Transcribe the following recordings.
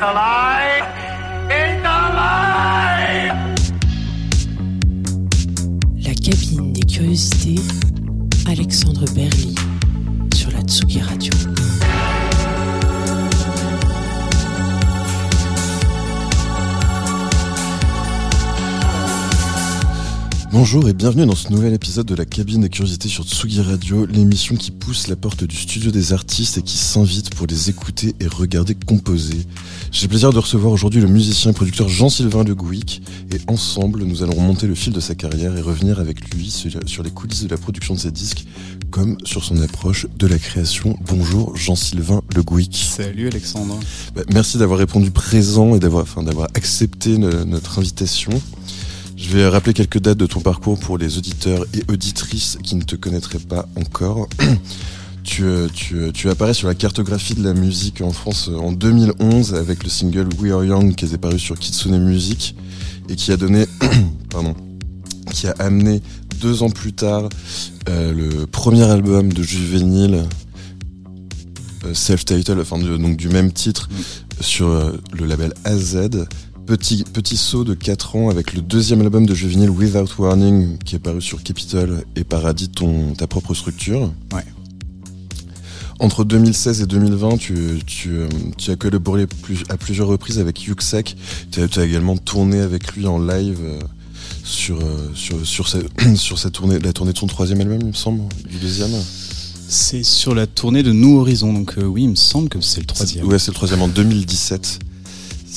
Hello. Bonjour et bienvenue dans ce nouvel épisode de la cabine des curiosités sur Tsugi Radio, l'émission qui pousse la porte du studio des artistes et qui s'invite pour les écouter et regarder composer. J'ai le plaisir de recevoir aujourd'hui le musicien et producteur Jean-Sylvain Le Gouic et ensemble nous allons remonter le fil de sa carrière et revenir avec lui sur les coulisses de la production de ses disques comme sur son approche de la création. Bonjour Jean-Sylvain Le Gouic. Salut Alexandre. Bah, merci d'avoir répondu présent et d'avoir enfin, d'avoir accepté notre invitation. Je vais rappeler quelques dates de ton parcours pour les auditeurs et auditrices qui ne te connaîtraient pas encore. tu, euh, tu, euh, tu, apparais sur la cartographie de la musique en France en 2011 avec le single We Are Young qui était paru sur Kitsune Music et qui a donné, pardon, qui a amené deux ans plus tard euh, le premier album de Juvénile self-title, enfin donc du même titre sur le label AZ petit, petit saut de 4 ans avec le deuxième album de Juvenile Without Warning qui est paru sur Capitol et Paradis, ton, ta propre structure. Ouais. Entre 2016 et 2020, tu, tu, tu as collaboré à plusieurs reprises avec Yuxek. Tu as, également tourné avec lui en live euh, sur, euh, sur, sur, sa, sur sa tournée, la tournée de son troisième album, il me semble, du deuxième. C'est sur la tournée de Nous Horizons, donc euh, oui, il me semble que c'est le troisième. Ouais, c'est le troisième en 2017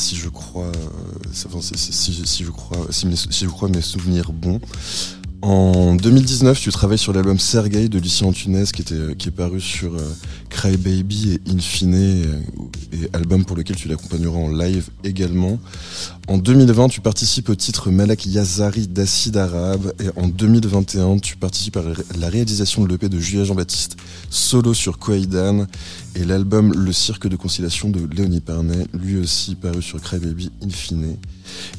si je crois, euh, si, je crois, si, je crois mes souvenirs bons. En 2019, tu travailles sur l'album Sergei de Lucien Antunes qui, était, qui est paru sur euh, Cry Baby et Infine, euh, et album pour lequel tu l'accompagneras en live également. En 2020, tu participes au titre Malak Yazari d'Acide Arabe, et en 2021, tu participes à la réalisation de l'EP de Julia Jean-Baptiste, solo sur Kwaidan, et l'album Le Cirque de Conciliation de Léonie Pernet, lui aussi paru sur Cry Baby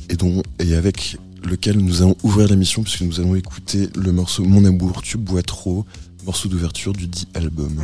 et, dont, et avec lequel nous allons ouvrir l'émission puisque nous allons écouter le morceau Mon amour, tu bois trop, morceau d'ouverture du dit album.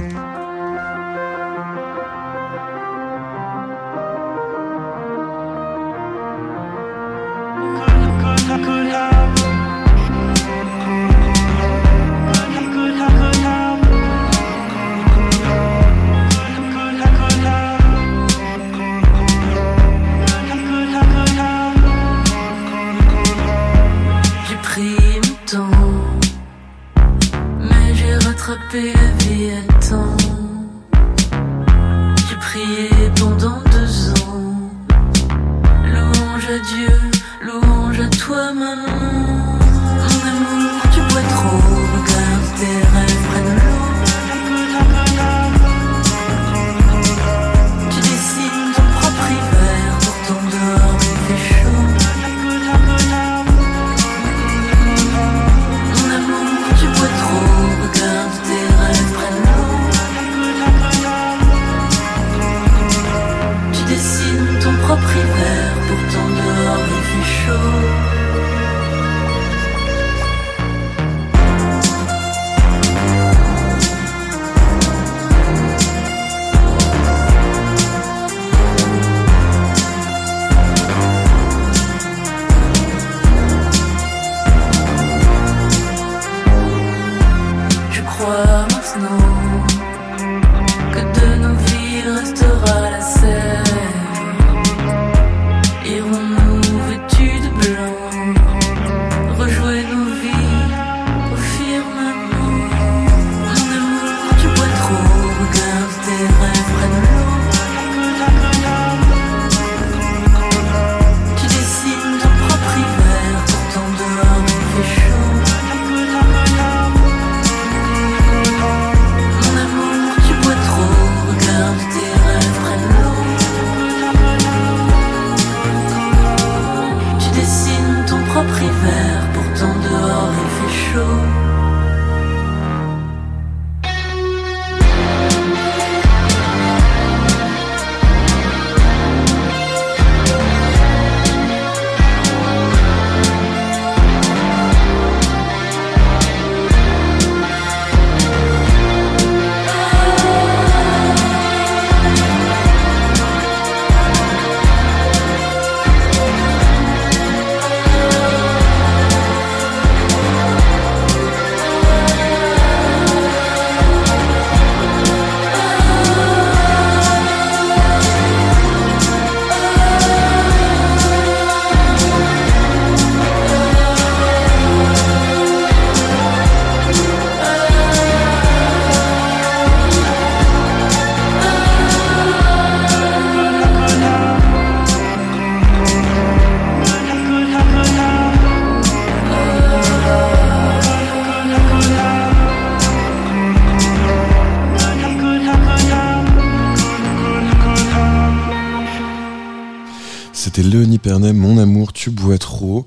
Mon amour, tu bois trop,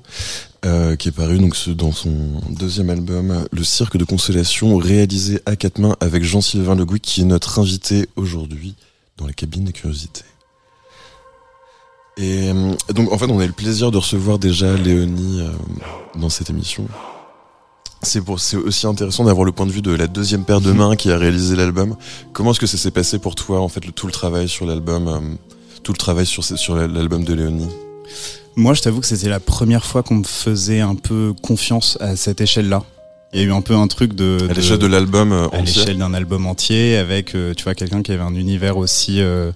euh, qui est paru donc ce- dans son deuxième album, Le Cirque de Consolation, réalisé à quatre mains avec Jean-Sylvain Le Gouy, qui est notre invité aujourd'hui dans la cabine des curiosités. Et euh, donc en fait, on a eu le plaisir de recevoir déjà Léonie euh, dans cette émission. C'est pour, c'est aussi intéressant d'avoir le point de vue de la deuxième paire de mains qui a réalisé l'album. Comment est-ce que ça s'est passé pour toi, en fait, le- tout le travail sur l'album, euh, tout le travail sur l'album de Léonie? Moi, je t'avoue que c'était la première fois qu'on me faisait un peu confiance à cette échelle-là. Il y a eu un peu un truc de... À l'échelle de l'album euh, à l'échelle d'un album entier avec euh, tu vois quelqu'un qui avait un univers aussi euh,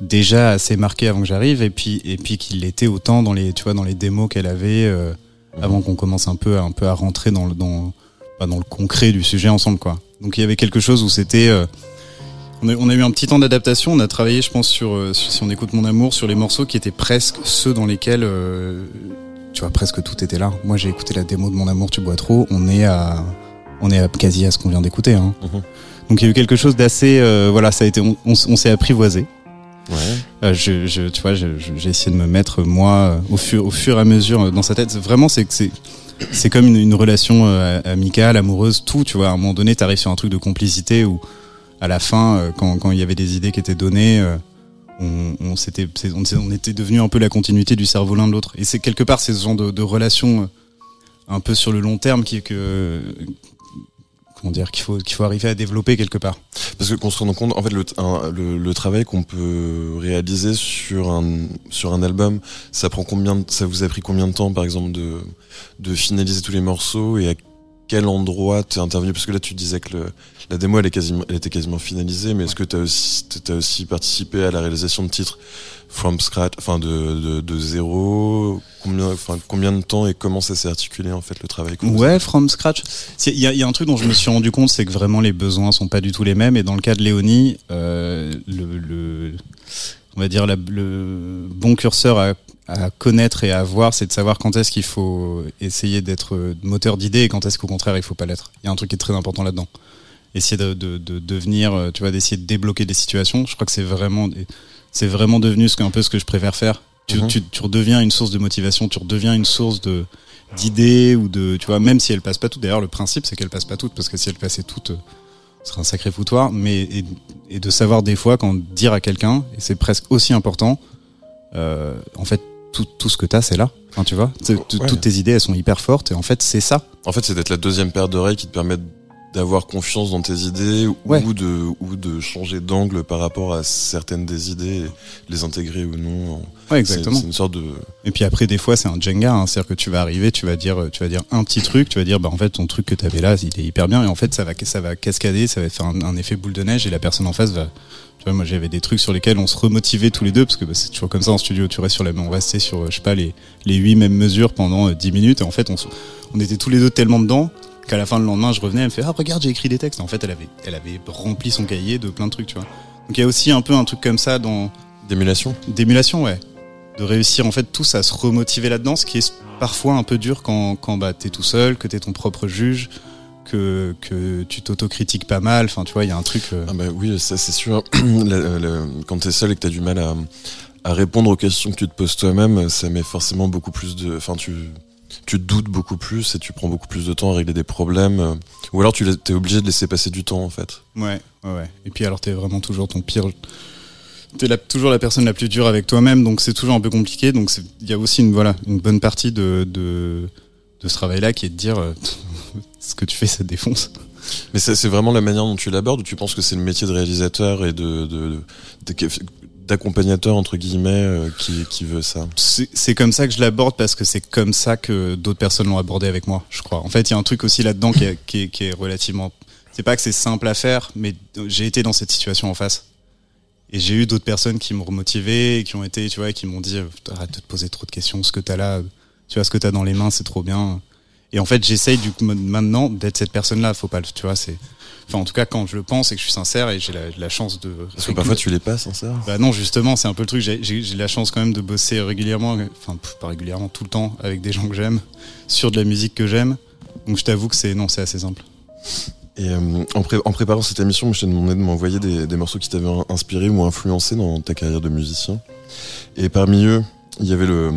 déjà assez marqué avant que j'arrive et puis et puis qu'il l'était autant dans les tu vois dans les démos qu'elle avait euh, avant qu'on commence un peu à, un peu à rentrer dans le dans dans le concret du sujet ensemble quoi. Donc il y avait quelque chose où c'était on, a, on a eu un petit temps d'adaptation on a travaillé je pense sur, euh, sur- si on écoute mon amour sur les morceaux qui étaient presque ceux dans lesquels euh, tu vois presque tout était là moi j'ai écouté la démo de mon amour tu bois trop on est à on est à- quasi à ce qu'on vient d'écouter hein. Mhm. Donc il y a eu quelque chose d'assez, euh, voilà, ça a été, on, on s- on s'est apprivoisé. Ouais. Euh, je, je, tu vois, j'ai essayé de me mettre moi au fur, au fur et à mesure dans sa tête. Vraiment, c'est que c'est, c'est comme une, une relation euh, amicale, amoureuse, tout. Tu vois, à un moment donné, t'arrives sur un truc de complicité où, à la fin, euh, quand, quand il y avait des idées qui étaient données, euh, on, on s'était, c'est- on, était devenu un peu la continuité du cerveau l'un de l'autre. Et c'est quelque part, c'est ce genre de, de relation euh, un peu sur le long terme que comment dire qu'il faut qu'il faut arriver à développer quelque part. Parce que qu'on se rende compte, en fait, le, travail qu'on peut réaliser sur un sur un album, ça prend combien, ça vous a pris combien de temps, par exemple, de de finaliser tous les morceaux et à quel endroit t'es intervenu? Parce que là, tu disais que le, la démo, elle est quasiment, elle était quasiment finalisée, mais est-ce que t'as aussi aussi participé à la réalisation de titres from scratch, enfin de de, de zéro? Combien, enfin combien de temps et comment ça s'est articulé en fait le travail? Ouais, from scratch. Il y y a un truc dont je me suis rendu compte, c'est que vraiment les besoins sont pas du tout les mêmes. Et dans le cas de Léonie, euh, le, le- on va dire la- le bon curseur à, à connaître et à voir, c'est de savoir quand est-ce qu'il faut essayer d'être moteur d'idées et quand est-ce qu'au contraire il faut pas l'être. Il y a un truc qui est très important là-dedans. Essayer de, de, de devenir, euh, tu vois, d'essayer de débloquer des situations. Je crois que c'est vraiment, c'est vraiment devenu ce un peu ce que je préfère faire. Tu, Mhm. tu, tu redeviens une source de motivation, tu redeviens une source de d'idées ou de, tu vois, même si elles passent pas toutes. D'ailleurs, le principe c'est qu'elles passent pas toutes parce que si elles passaient toutes, euh, serait un sacré foutoir. Mais et, et de savoir des fois quand dire à quelqu'un, et c'est presque aussi important. euh, en fait, tout, tout ce que t'as, c'est là. Enfin, tu vois, Ouais. toutes tes idées, elles sont hyper fortes. Et en fait, c'est ça. En fait, c'est d'être la deuxième paire d'oreilles qui te permet d'avoir confiance dans tes idées Ouais. ou de ou de changer d'angle par rapport à certaines des idées, les intégrer ou non. Ouais, exactement. C'est une sorte de Et puis après, des fois, c'est un Jenga, hein. c'est-à-dire que tu vas arriver, tu vas dire, tu vas dire un petit truc, tu vas dire, bah en fait, ton truc que t'avais là, il est hyper bien, et en fait, ça va, ça va cascader, ça va faire un, un effet boule de neige, et la personne en face va, tu vois, moi, j'avais des trucs sur lesquels on se remotivait tous les deux, parce que bah, c'est toujours comme ça en studio, tu restes sur la, on restait sur, euh, je sais pas, les, les huit mêmes mesures pendant euh, 10 minutes, et en fait, on, on était tous les deux tellement dedans qu'à la fin, le lendemain, je revenais, elle me fait, ah, regarde, j'ai écrit des textes. En fait, elle avait, elle avait rempli son cahier de plein de trucs, tu vois. Donc, il y a aussi un peu un truc comme ça dans, d'émulation. d'émulation, ouais. De réussir en fait tous à se remotiver là-dedans, ce qui est parfois un peu dur quand, quand bah, t'es tout seul, que t'es ton propre juge, que, que tu t'autocritiques pas mal. Enfin, tu vois, il y a un truc. euh, Ah bah oui, ça c'est sûr. Quand t'es seul et que t'as du mal à, à répondre aux questions que tu te poses toi-même, ça met forcément beaucoup plus de. Enfin, tu tu te doutes beaucoup plus et tu prends beaucoup plus de temps à régler des problèmes. euh, Ou alors tu t'es obligé de laisser passer du temps en fait. Ouais, ouais, ouais. Et puis alors, t'es vraiment toujours ton pire. T'es la, toujours la personne la plus dure avec toi-même, donc c'est toujours un peu compliqué. Donc il y a aussi une voilà une bonne partie de de, de ce travail-là qui est de dire euh, ce que tu fais, ça te défonce. Mais c'est vraiment la manière dont tu l'abordes ou tu penses que c'est le métier de réalisateur et de, de, de- d'accompagnateur entre guillemets euh, qui, qui veut ça C'est comme ça que je l'aborde parce que c'est comme ça que d'autres personnes l'ont abordé avec moi, je crois. En fait, il y a un truc aussi là-dedans qui, qui, qui est relativement. C'est pas que c'est simple à faire, mais j'ai été dans cette situation en face. Et j'ai eu d'autres personnes qui m'ont remotivé, qui ont été, tu vois, qui m'ont dit euh, arrête de te poser trop de questions, ce que t'as là, tu vois, ce que t'as dans les mains, c'est trop bien. Et en fait, j'essaye du coup maintenant d'être cette personne-là. Faut pas, le- tu vois, c'est. Enfin, en tout cas, quand je le pense et que je suis sincère et j'ai la, la chance de. Parce que parfois tu les passes, sincère. Bah non, justement, c'est un peu le truc. J'ai la chance quand même de bosser régulièrement, enfin pas régulièrement, tout le temps, avec des gens que j'aime, sur de la musique que j'aime. Donc je t'avoue que c'est non, c'est assez simple. Et euh, en, pré- en préparant cette émission, je t'ai demandé de m'envoyer des, des morceaux qui t'avaient inspiré ou influencé dans ta carrière de musicien. Et parmi eux, il y avait le,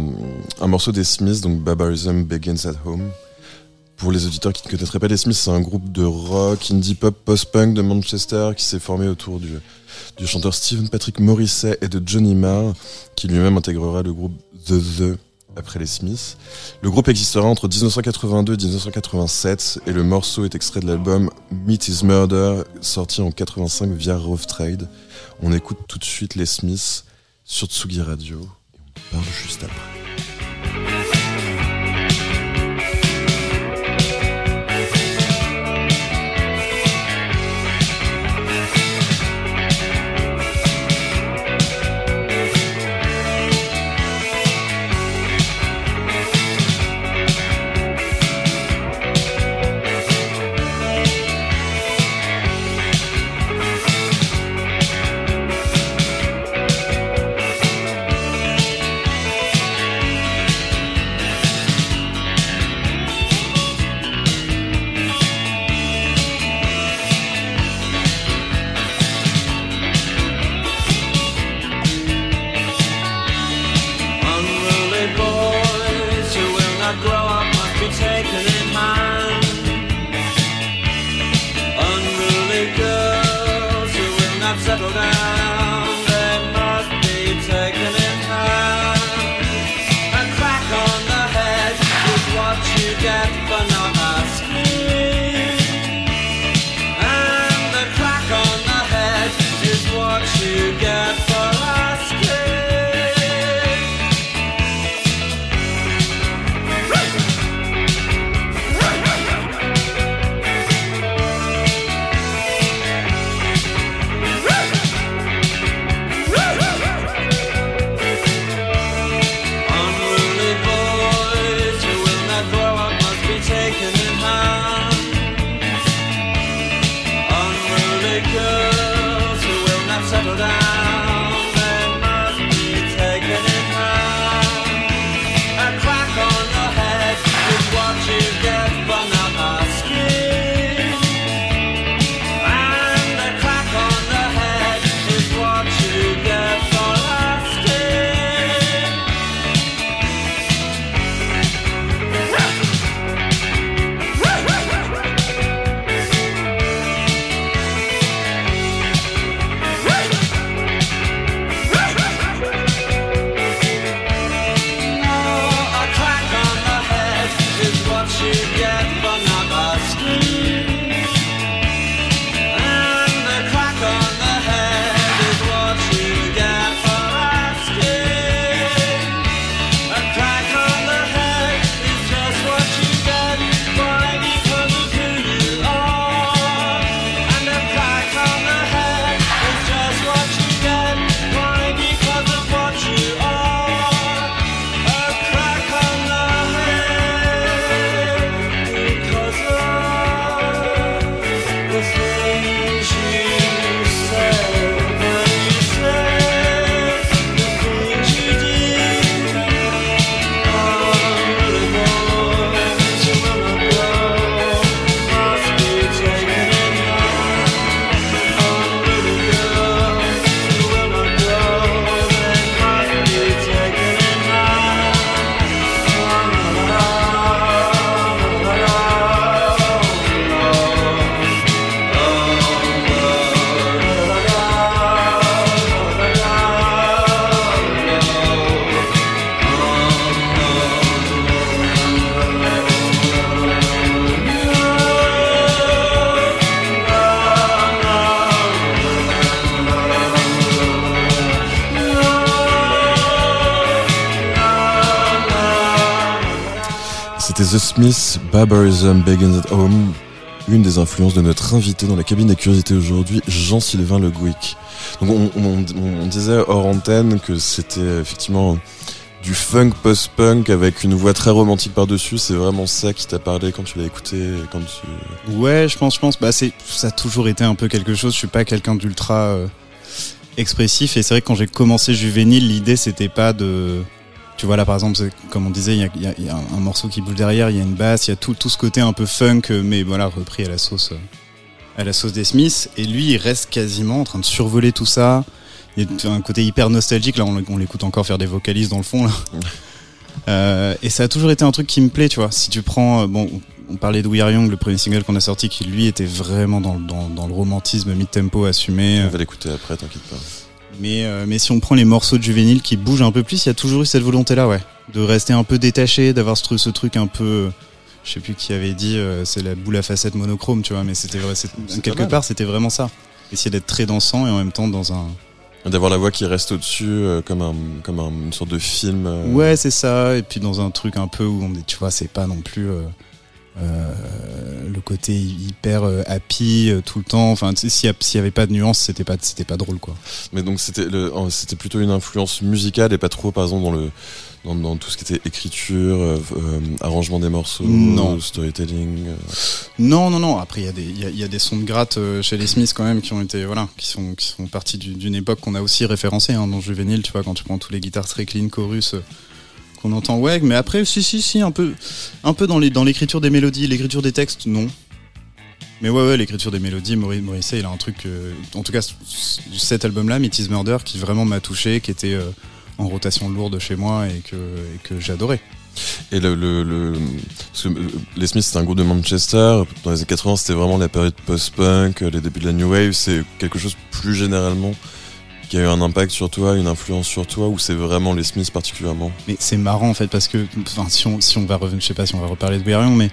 un morceau des Smiths, donc Barbarism Begins at Home. Pour les auditeurs qui ne connaîtraient pas les Smiths, c'est un groupe de rock, indie pop, post-punk de Manchester qui s'est formé autour du, chanteur Stephen Patrick Morrisset et de Johnny Marr, qui lui-même intégrera le groupe The The après les Smiths. Le groupe existera entre 1982 et 1987 et le morceau est extrait de l'album Meet Is Murder sorti en 85 via Rough Trade. On écoute tout de suite les Smiths sur Tsugi Radio et on parle juste après. Barbarism Begins at Home, une des influences de notre invité dans la cabine des curiosités aujourd'hui, Jean-Sylvain Le Gouic. Donc on, disait hors antenne que c'était effectivement du funk post-punk avec une voix très romantique par-dessus. C'est vraiment ça qui t'a parlé quand tu l'as écouté, quand tu... Ouais, je pense, je pense. Bah, c'est, ça a toujours été un peu quelque chose. Je suis pas quelqu'un d'ultra euh, expressif et c'est vrai que quand j'ai commencé Juvénile, l'idée c'était pas de, tu vois là par exemple, comme on disait, il y a, y y un, morceau qui bouge derrière, il y a une basse, il y a tout, tout ce côté un peu funk, euh, mais voilà repris à la sauce, euh, à la sauce des Smiths. Et lui, il reste quasiment en train de survoler tout ça. il y a un côté hyper nostalgique. Là, on, on l'écoute encore faire des vocalises dans le fond là. Euh, et ça a toujours été un truc qui me plaît, tu vois. Si tu prends, bon, on parlait de We Are Young, le premier single qu'on a sorti, qui lui était vraiment dans, dans, dans le romantisme mid-tempo assumé. On va l'écouter après, t'inquiète pas. Mais, euh, mais si on prend les morceaux de juvénile qui bougent un peu plus, il y a toujours eu cette volonté-là, ouais. De rester un peu détaché, d'avoir ce, truc- ce truc un peu. Je sais plus qui avait dit, euh, c'est la boule à facettes monochrome, tu vois, mais c'était vrai. Quelque part, c'était vraiment ça. Essayer d'être très dansant et en même temps dans un. D'avoir la voix qui reste au-dessus, euh, comme, un, comme un- une sorte de film. euh, Ouais, c'est ça. Et puis dans un truc un peu où on est, tu vois, c'est pas non plus. Euh, le côté hyper euh, happy euh, tout le temps enfin s'il y, a- s'il y avait pas de nuance c'était pas c'était pas drôle quoi Mais donc c'était en- c'était plutôt une influence musicale et pas trop, par exemple, dans le dans, dans tout ce qui était écriture, euh, arrangement des morceaux, Non. storytelling. euh. Non, non, non. Après, il y, a des- il y, a, il y a des sons de gratte chez les Smiths quand même qui ont été, voilà, qui sont, qui sont partis du- d'une époque qu'on a aussi référencée hein, dans Juvénile. Tu vois, quand tu prends tous les guitares très clean, chorus qu'on entend, ouais. Mais après, si, si, si, un peu, dans l'écriture des mélodies, l'écriture des textes, non. Mais ouais, ouais, l'écriture des mélodies, Maurice il a un truc, en tout cas, cet album-là, It is Murder, qui vraiment m'a touché, qui était euh, en rotation lourde chez moi et que, j'adorais. Et le, euh, les Smiths c'est un groupe de Manchester. Dans les années 80, c'était vraiment la période post-punk, les débuts de la new wave. C'est quelque chose plus généralement qui a eu un impact sur toi, une influence sur toi, ou c'est vraiment les Smiths particulièrement? Mais c'est marrant en fait parce que enfin, si on si on va revenir, je sais pas si on va reparler de Young, mais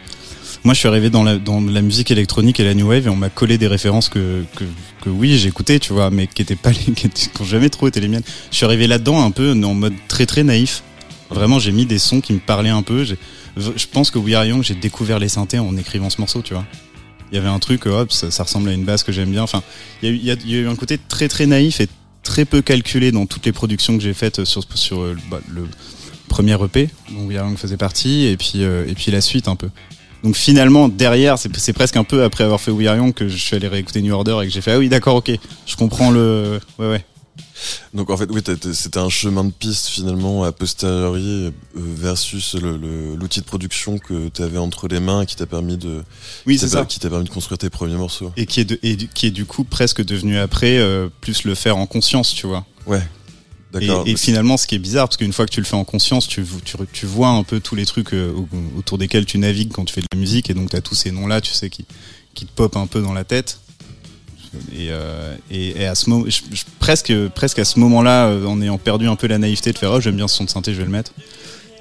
moi je suis arrivé dans la musique électronique et la new wave et on m'a collé des références que que, que oui j'écoutais tu vois mais qui étaient pas les qui étaient- qui ont jamais trop été les miennes. Je suis arrivé là-dedans un peu en mode très très naïf. Vraiment j'ai mis des sons qui me parlaient un peu. Je pense que We Are Young j'ai découvert les synthés en écrivant ce morceau tu vois. Il y avait un truc hop ça, ressemble à une basse que j'aime bien. Enfin il y, y a eu un côté très très naïf et très peu calculé dans toutes les productions que j'ai faites sur sur euh, bah, le premier EP dont Young faisait partie et puis euh, et puis la suite un peu. Donc finalement derrière c'est presque un peu après avoir fait We Are Young que je suis allé réécouter New Order et que j'ai fait ah oui d'accord ok je comprends le ouais ouais Donc en fait, oui, c'était un chemin de piste finalement a posteriori euh, versus l'outil de production que tu avais entre les mains et qui t'a permis de oui qui c'est t'a- ça qui t'a permis de construire tes premiers morceaux. et qui est de- et du- qui est du coup presque devenu après euh, plus le faire en conscience tu vois Ouais. Et, et finalement, ce qui est bizarre, parce qu'une fois que tu le fais en conscience, tu, tu, tu vois un peu tous les trucs euh, au- autour desquels tu navigues quand tu fais de la musique, et donc tu as tous ces noms-là, tu sais, qui, qui te popent un peu dans la tête. Et, euh, et, et à ce moment, je- je- presque, presque à ce moment-là, euh, en ayant perdu un peu la naïveté de faire oh j'aime bien ce son de synthé, je vais le mettre.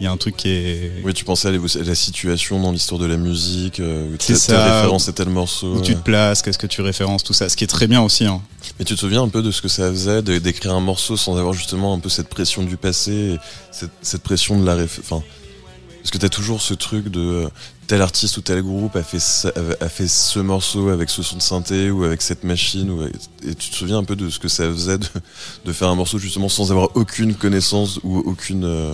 Il y a un truc qui est Oui, tu pensais à la- situation dans l'histoire de la musique, euh, où telle ça. référence à tel morceau. où tu te places, qu'est-ce que tu références, tout ça, ce qui est très bien aussi. Hein. Mais tu te souviens un peu de ce que ça faisait d'écrire un morceau sans avoir justement un peu cette pression du passé, et cette, cette pression de la réf... Enfin, parce que t'as toujours ce truc de tel artiste ou tel groupe a fait, ce morceau avec ce son de synthé ou avec cette machine. Ou, et tu te souviens un peu de ce que ça faisait de, faire un morceau justement sans avoir aucune connaissance ou aucune. euh,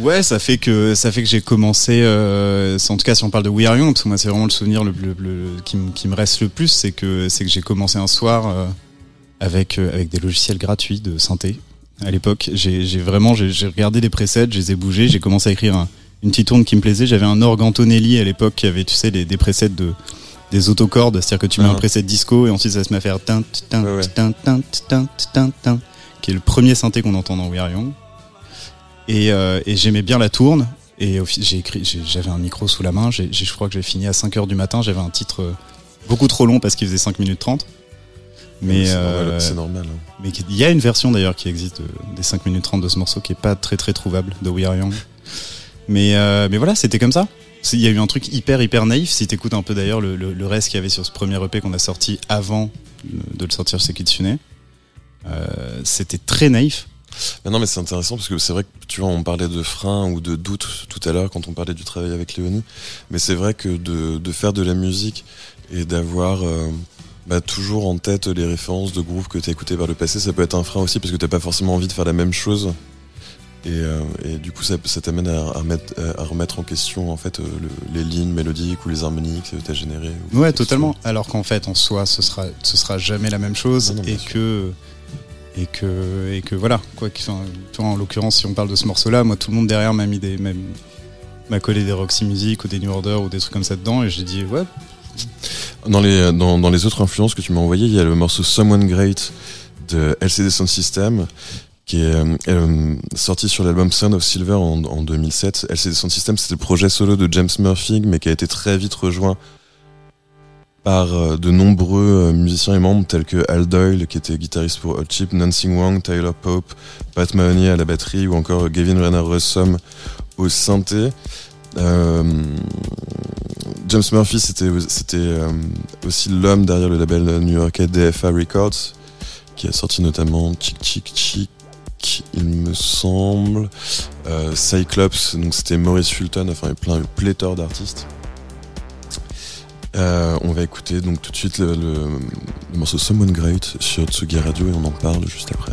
Ouais, ça fait que ça fait que j'ai commencé. Euh, en tout cas, si on parle de We Are Young, moi, c'est vraiment le souvenir le, qui, me- reste le plus, c'est que c'est que j'ai commencé un soir euh, avec des logiciels gratuits de synthé. À l'époque, j'ai vraiment j'ai regardé les presets, je les ai bougés, j'ai commencé à écrire un- une petite tourne qui me plaisait. J'avais un orgue Antonelli à l'époque qui avait, tu sais, les, des presets de des autocordes, c'est-à-dire que tu mets Ah. un preset disco et ensuite ça se met à faire tin tin Ouais, ouais. tin tin tin tin tin qui est le premier synthé qu'on entend dans We Are Young. Et, euh, et j'aimais bien la tourne. Et j'ai écrit, j'avais un micro sous la main. J'ai, je crois que j'ai fini à 5 heures du matin. J'avais un titre euh, beaucoup trop long parce qu'il faisait 5 minutes 30. Mais c'est euh, normal. hein. mais il y a une version d'ailleurs qui existe de- des 5 minutes 30 de ce morceau qui est pas très très trouvable de We Are Young. Mais, euh, mais voilà, c'était comme ça. Il y a eu un truc hyper hyper naïf. Si t'écoutes un peu d'ailleurs le, reste qu'il y avait sur ce premier EP qu'on a sorti avant de le sortir chez Kitsune, euh, c'était très naïf. Mais non, mais c'est intéressant parce que c'est vrai que tu vois, on parlait de frein ou de doute tout à l'heure quand on parlait du travail avec Léonie. Mais c'est vrai que de, faire de la musique et d'avoir euh, bah, toujours en tête les références de groupes que tu as par le passé, ça peut être un frein aussi parce que t'as pas forcément envie de faire la même chose. Et, euh, et du coup, ça, ça t'amène à, à remettre, à remettre en question en fait euh, le- les lignes mélodiques ou les harmoniques que t'as générées. ou Ouais, totalement. Alors qu'en fait, en soi, ce sera, ce sera jamais la même chose Non, non, bien et que et que et que voilà. Quoi enfin, en l'occurrence, si on parle de ce morceau-là, moi, tout le monde derrière m'a mis des m'a collé des Roxy Music ou des New Order ou des trucs comme ça dedans et j'ai dit ouais. Dans les, dans, dans les autres influences que tu m'as envoyées, il y a le morceau Someone Great de LCD Sound System qui est euh, euh, sorti sur l'album Sound of Silver en, en 2007. LCD Sound System, c'était le projet solo de James Murphy, mais qui a été très vite rejoint par euh, de nombreux euh, musiciens et membres tels que Al Doyle, qui était guitariste pour Hot Chip, Nancy Wang, Tyler Pope, Pat Mahoney à la batterie, ou encore Gavin Renner Rossum au synthé. Euh, James Murphy, c'était c'était euh, aussi l'homme derrière le label new-yorkais DFA Records, qui a sorti notamment Chick Chick Chick, il me semble, euh, Cyclops, donc c'était Maurice Fulton, enfin plein, pléthore d'artistes. Euh, on va écouter donc tout de suite le, le, le morceau Someone Great sur Tsugi Radio et on en parle juste après.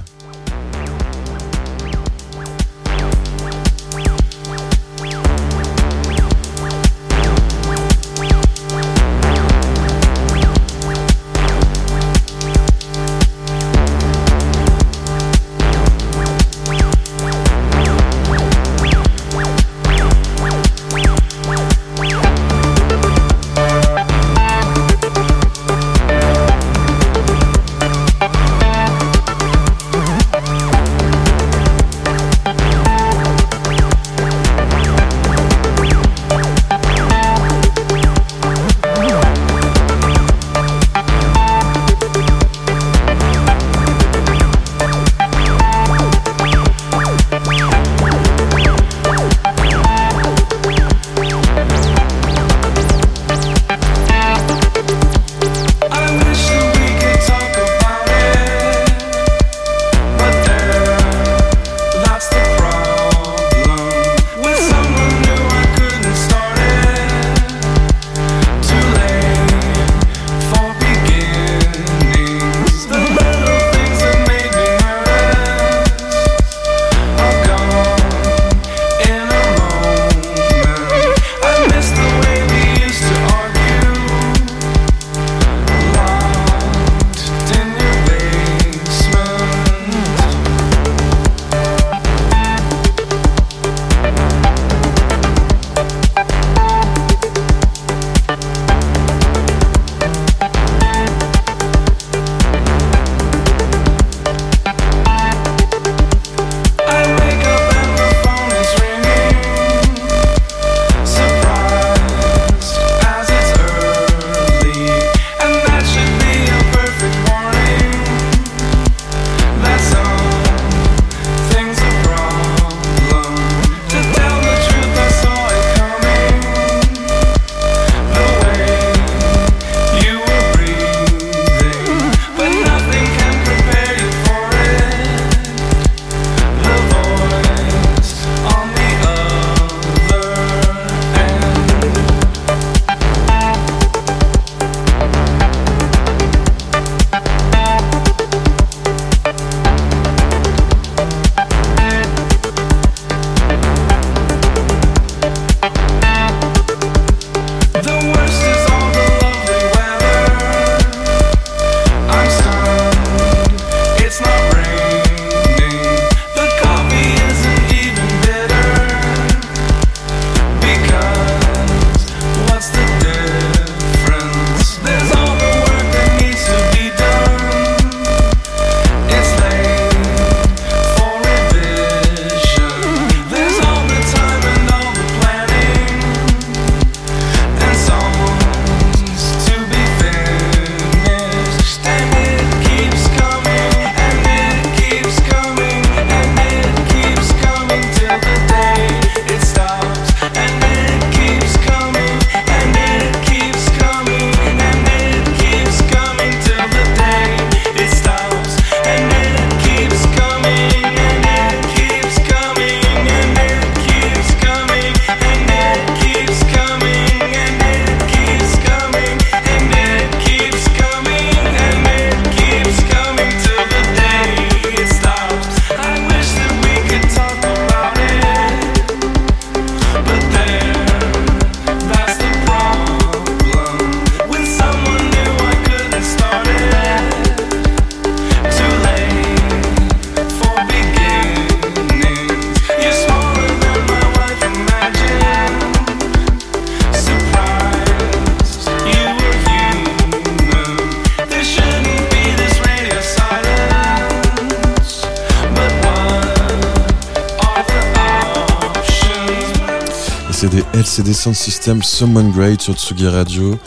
C'était Sound System Someone Great sur Tsugi Radio.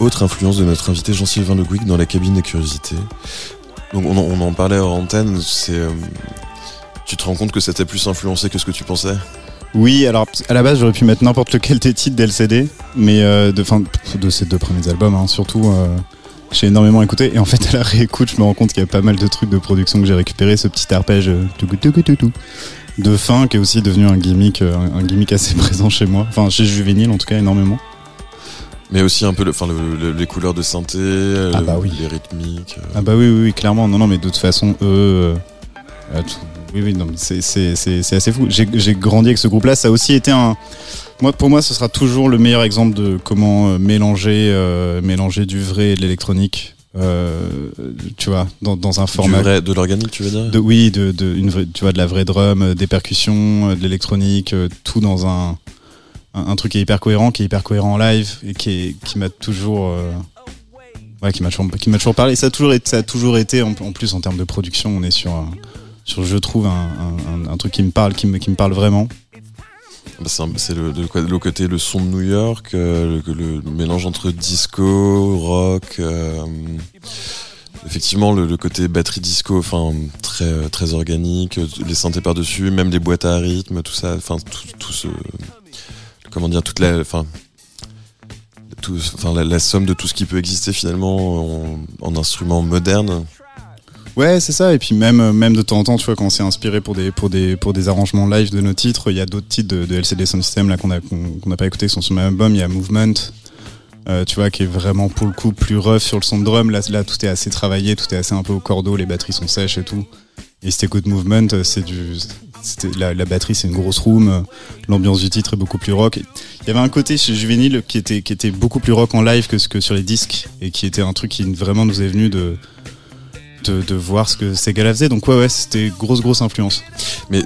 Autre influence de notre invité Jean-Sylvain Le Gouic dans la cabine des curiosités. Donc on en, parlait hors antenne, euh, tu te rends compte que ça t'a plus influencé que ce que tu pensais? Oui, alors à la base j'aurais pu mettre n'importe lequel des titres d'LCD, mais euh, de, fin, de ces deux premiers albums, hein, surtout, euh, j'ai énormément écouté. Et en fait, à la réécoute, je me rends compte qu'il y a pas mal de trucs de production que j'ai récupéré, ce petit arpège euh, toucou, toucou, toucou, de fin qui est aussi devenu un gimmick, euh, un gimmick assez présent chez moi, enfin chez Juvénile en tout cas énormément. Mais aussi un peu le, enfin, le- le- les couleurs de synthé, euh, Ah bah oui. les rythmiques. euh. Ah bah oui, oui, oui, clairement. Non, non, mais de toute façon, eux. euh, tout- oui, oui, non, c'est- c'est c'est- c'est assez fou. J'ai grandi avec ce groupe-là. Ça a aussi été un. Moi, pour moi, ce sera toujours le meilleur exemple de comment mélanger, euh, mélanger du vrai et de l'électronique. Euh, tu vois, dans, dans un Du format. vrai- de l'organique, tu veux dire De, oui, de, de, une vraie- tu vois, de la vraie drum, euh, des percussions, euh, de l'électronique, euh, tout dans un, un, un truc qui est hyper cohérent, qui est hyper cohérent en live et qui, est, qui m'a toujours, euh, ouais, qui m'a toujours, qui m'a toujours parlé. Ça a toujours été, ça a toujours été en, en plus en termes de production, on est sur, sur je trouve un, un, un- un truc qui me parle, qui me, qui me parle vraiment. Bah, c'est le, le côté le son de New York, euh, le, mélange entre disco, rock, euh, effectivement le, côté batterie disco, enfin très très organique, euh, les synthés par dessus, même les boîtes à rythme, tout ça, enfin tout, tout ce comment dire toute la, enfin tout, enfin la, la somme de tout ce qui peut exister finalement en, en instruments modernes. Ouais, c'est ça. Et puis même, euh, même de temps en temps, tu vois, quand on s'est inspiré pour des, pour des, pour des arrangements live de nos titres, il y a d'autres titres de, LCD Sound System là qu'on a, qu'on n'a pas écouté, qui sont sur le même album. Il y a Movement, euh, tu vois, qui est vraiment pour le coup plus rough sur le son de drum. Là, là, tout est assez travaillé, tout est assez un peu au cordeau, les batteries sont sèches et tout. Et si t'écoutes Movement, euh, c'est du, la, la batterie, c'est une grosse room. L'ambiance du titre est beaucoup plus rock. Il y avait un côté chez Juvenile qui était, qui était beaucoup plus rock en live que que sur les disques et qui était un truc qui vraiment nous est venu de de, de voir ce que ces gars-là faisaient. Donc ouais, ouais, c'était grosse, grosse influence. Mais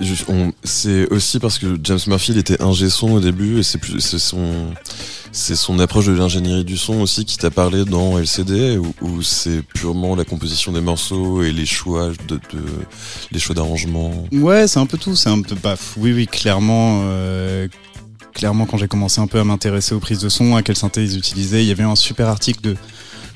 c'est aussi parce que James Murphy il était ingé son au début et c'est plus c'est son c'est son approche de l'ingénierie du son aussi qui t'a parlé dans LCD où, où c'est purement la composition des morceaux et les choix de, de les choix d'arrangement. Ouais, c'est un peu tout. C'est un peu paf. Oui, oui, clairement. euh, clairement, quand j'ai commencé un peu à m'intéresser aux prises de son, à quelle synthé ils utilisaient, il y avait un super article de.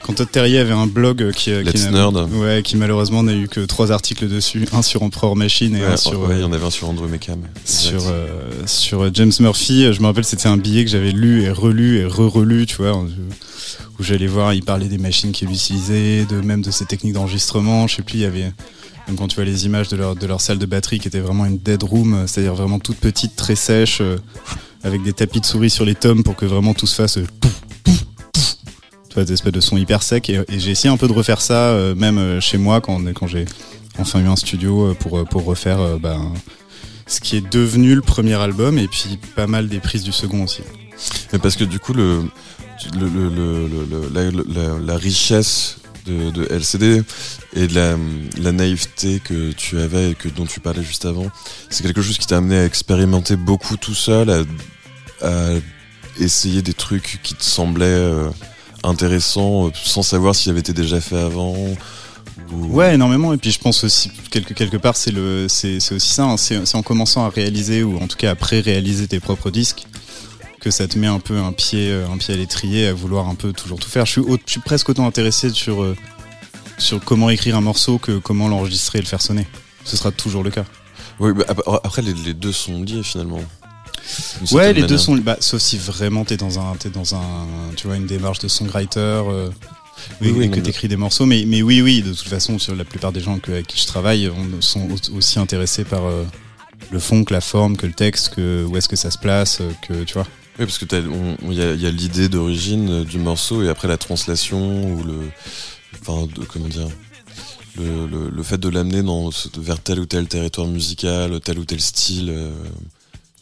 Quand Todd Terry avait un blog qui, qui, n'a- Nerd. ouais, qui malheureusement n'a eu que trois articles dessus, un sur Emperor Machine et Ouais, un sur, ouais, il y euh, en avait un sur Andrew Meckham. sur, euh, sur James Murphy. Je me rappelle, c'était un billet que j'avais lu et relu et re-relu, tu vois, où j'allais voir, il parlait des machines qu'il utilisait, de même de ses techniques d'enregistrement. Je sais plus, il y avait, même quand tu vois les images de leur, de leur salle de batterie qui était vraiment une dead room, euh, c'est-à-dire vraiment toute petite, très sèche, euh, avec des tapis de souris sur les tomes pour que vraiment tout se fasse. euh, pouf. Des espèces de sons hyper secs. Et, j'ai essayé un peu de refaire ça, euh, même euh, chez moi, quand, quand j'ai enfin eu un studio euh, pour, pour refaire ben, ce qui est devenu le premier album et puis pas mal des prises du second aussi. Mais parce que du coup le la, richesse de, LCD et de la, naïveté que tu avais et que dont tu parlais juste avant, c'est quelque chose qui t'a amené à expérimenter beaucoup tout seul, à, essayer des trucs qui te semblaient intéressants euh, sans savoir s'ils avaient été déjà fait avant. ou- Ouais, énormément. Et puis je pense aussi quelque quelque part c'est le c'est c'est aussi ça. hein. C'est en commençant à réaliser ou en tout cas à pré-réaliser tes propres disques que ça te met un peu un pied euh, un pied à l'étrier à vouloir un peu toujours tout faire. Je suis au- je suis presque autant intéressé sur euh, sur comment écrire un morceau que comment l'enregistrer et le faire sonner. Ce sera toujours le cas. Oui, bah, ap- après les, les deux sont liés finalement. Ouais, les deux sont bah, sauf si vraiment t'es dans un t'es dans un tu vois une démarche de songwriter. euh, Oui, oui, oui, que t'écris des morceaux, mais, mais oui, oui, de toute façon, sur la plupart des gens que, avec qui je travaille on, sont au- aussi intéressés par euh, le fond, que la forme, que le texte, que où est-ce que ça se place, euh, que tu vois. Oui, parce que il y a, il y a l'idée d'origine euh, du morceau et après la translation ou le, enfin, de- comment dire, le, le, le fait de l'amener vers tel ou tel territoire musical, tel ou tel style. euh,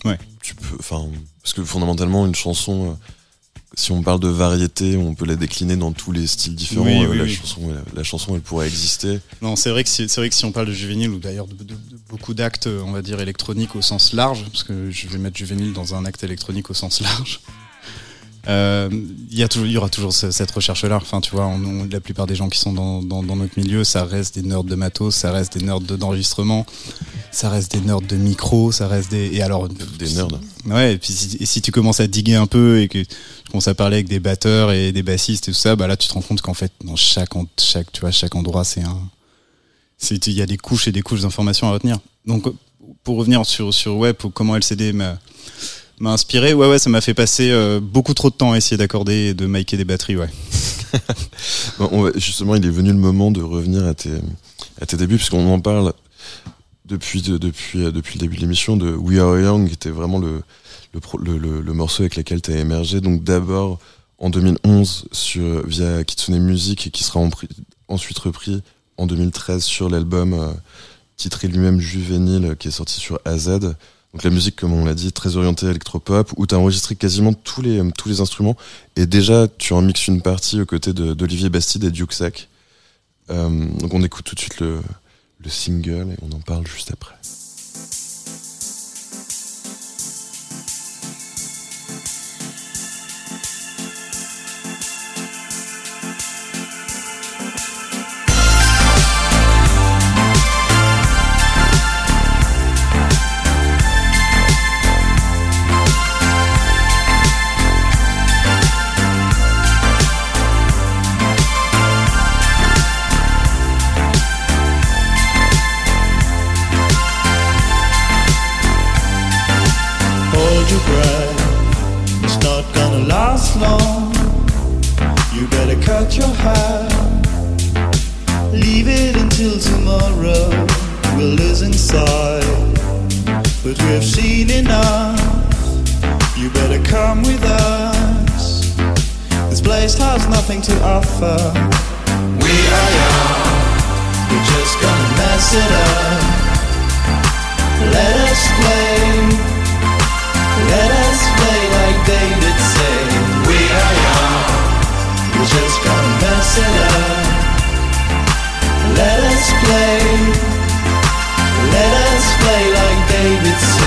Ouais. Tu peux, enfin, parce que fondamentalement une chanson, euh, si on parle de variété, on peut la décliner dans tous les styles différents. Oui, euh, oui, la oui. chanson, la, la chanson, elle pourrait exister. Non, c'est vrai que si, c'est vrai que si on parle de juvénile ou d'ailleurs de, de- de beaucoup d'actes, euh, on va dire électroniques au sens large, parce que je vais mettre juvénile dans un acte électronique au sens large. euh, Il y, a toujours- il y aura toujours ce- cette recherche-là. Enfin, tu vois, on- on- la plupart des gens qui sont dans, dans, dans notre milieu, ça reste des nerds de matos, ça reste des nerds de- d'enregistrement. Ça reste des nerds de micro, ça reste des. Et alors. Des nerds. Ouais, et puis si, et si tu commences à diguer un peu et que tu commences à parler avec des batteurs et des bassistes et tout ça, bah là tu te rends compte qu'en fait, dans chaque, chaque, tu vois, chaque endroit, c'est un. Il y a des couches et des couches d'informations à retenir. Donc, pour revenir sur, sur ouais, pour comment LCD m'a m'a inspiré, ouais, ouais, ça m'a fait passer euh, beaucoup trop de temps à essayer d'accorder et de micer des batteries, ouais. Bon, on va- justement, il est venu le moment de revenir à tes, à tes débuts, puisqu'on en parle depuis, de- depuis, euh, depuis le début de l'émission de We Are Young, était vraiment le, le, le, le- morceau avec lequel tu as émergé. Donc d'abord en 2011 sur, via Kitsune Music, et qui sera en- ensuite repris en 2013 sur l'album euh, titré lui-même Juvénile, qui est sorti sur AZ. Donc la musique, comme on l'a dit, très orientée électropop, où tu as enregistré quasiment tous les, tous les instruments. Et déjà, tu en mixes une partie aux côtés d'Olivier Bastide et Duke Sack. Euh, donc on écoute tout de suite le, le single et on en parle juste après. Sight, but we've seen enough. You better come with us. This place has nothing to offer. We are young, we're just gonna mess it up. Let us play. Let us play like David said. We are young. We're just gonna mess it up. Let us play. Play like David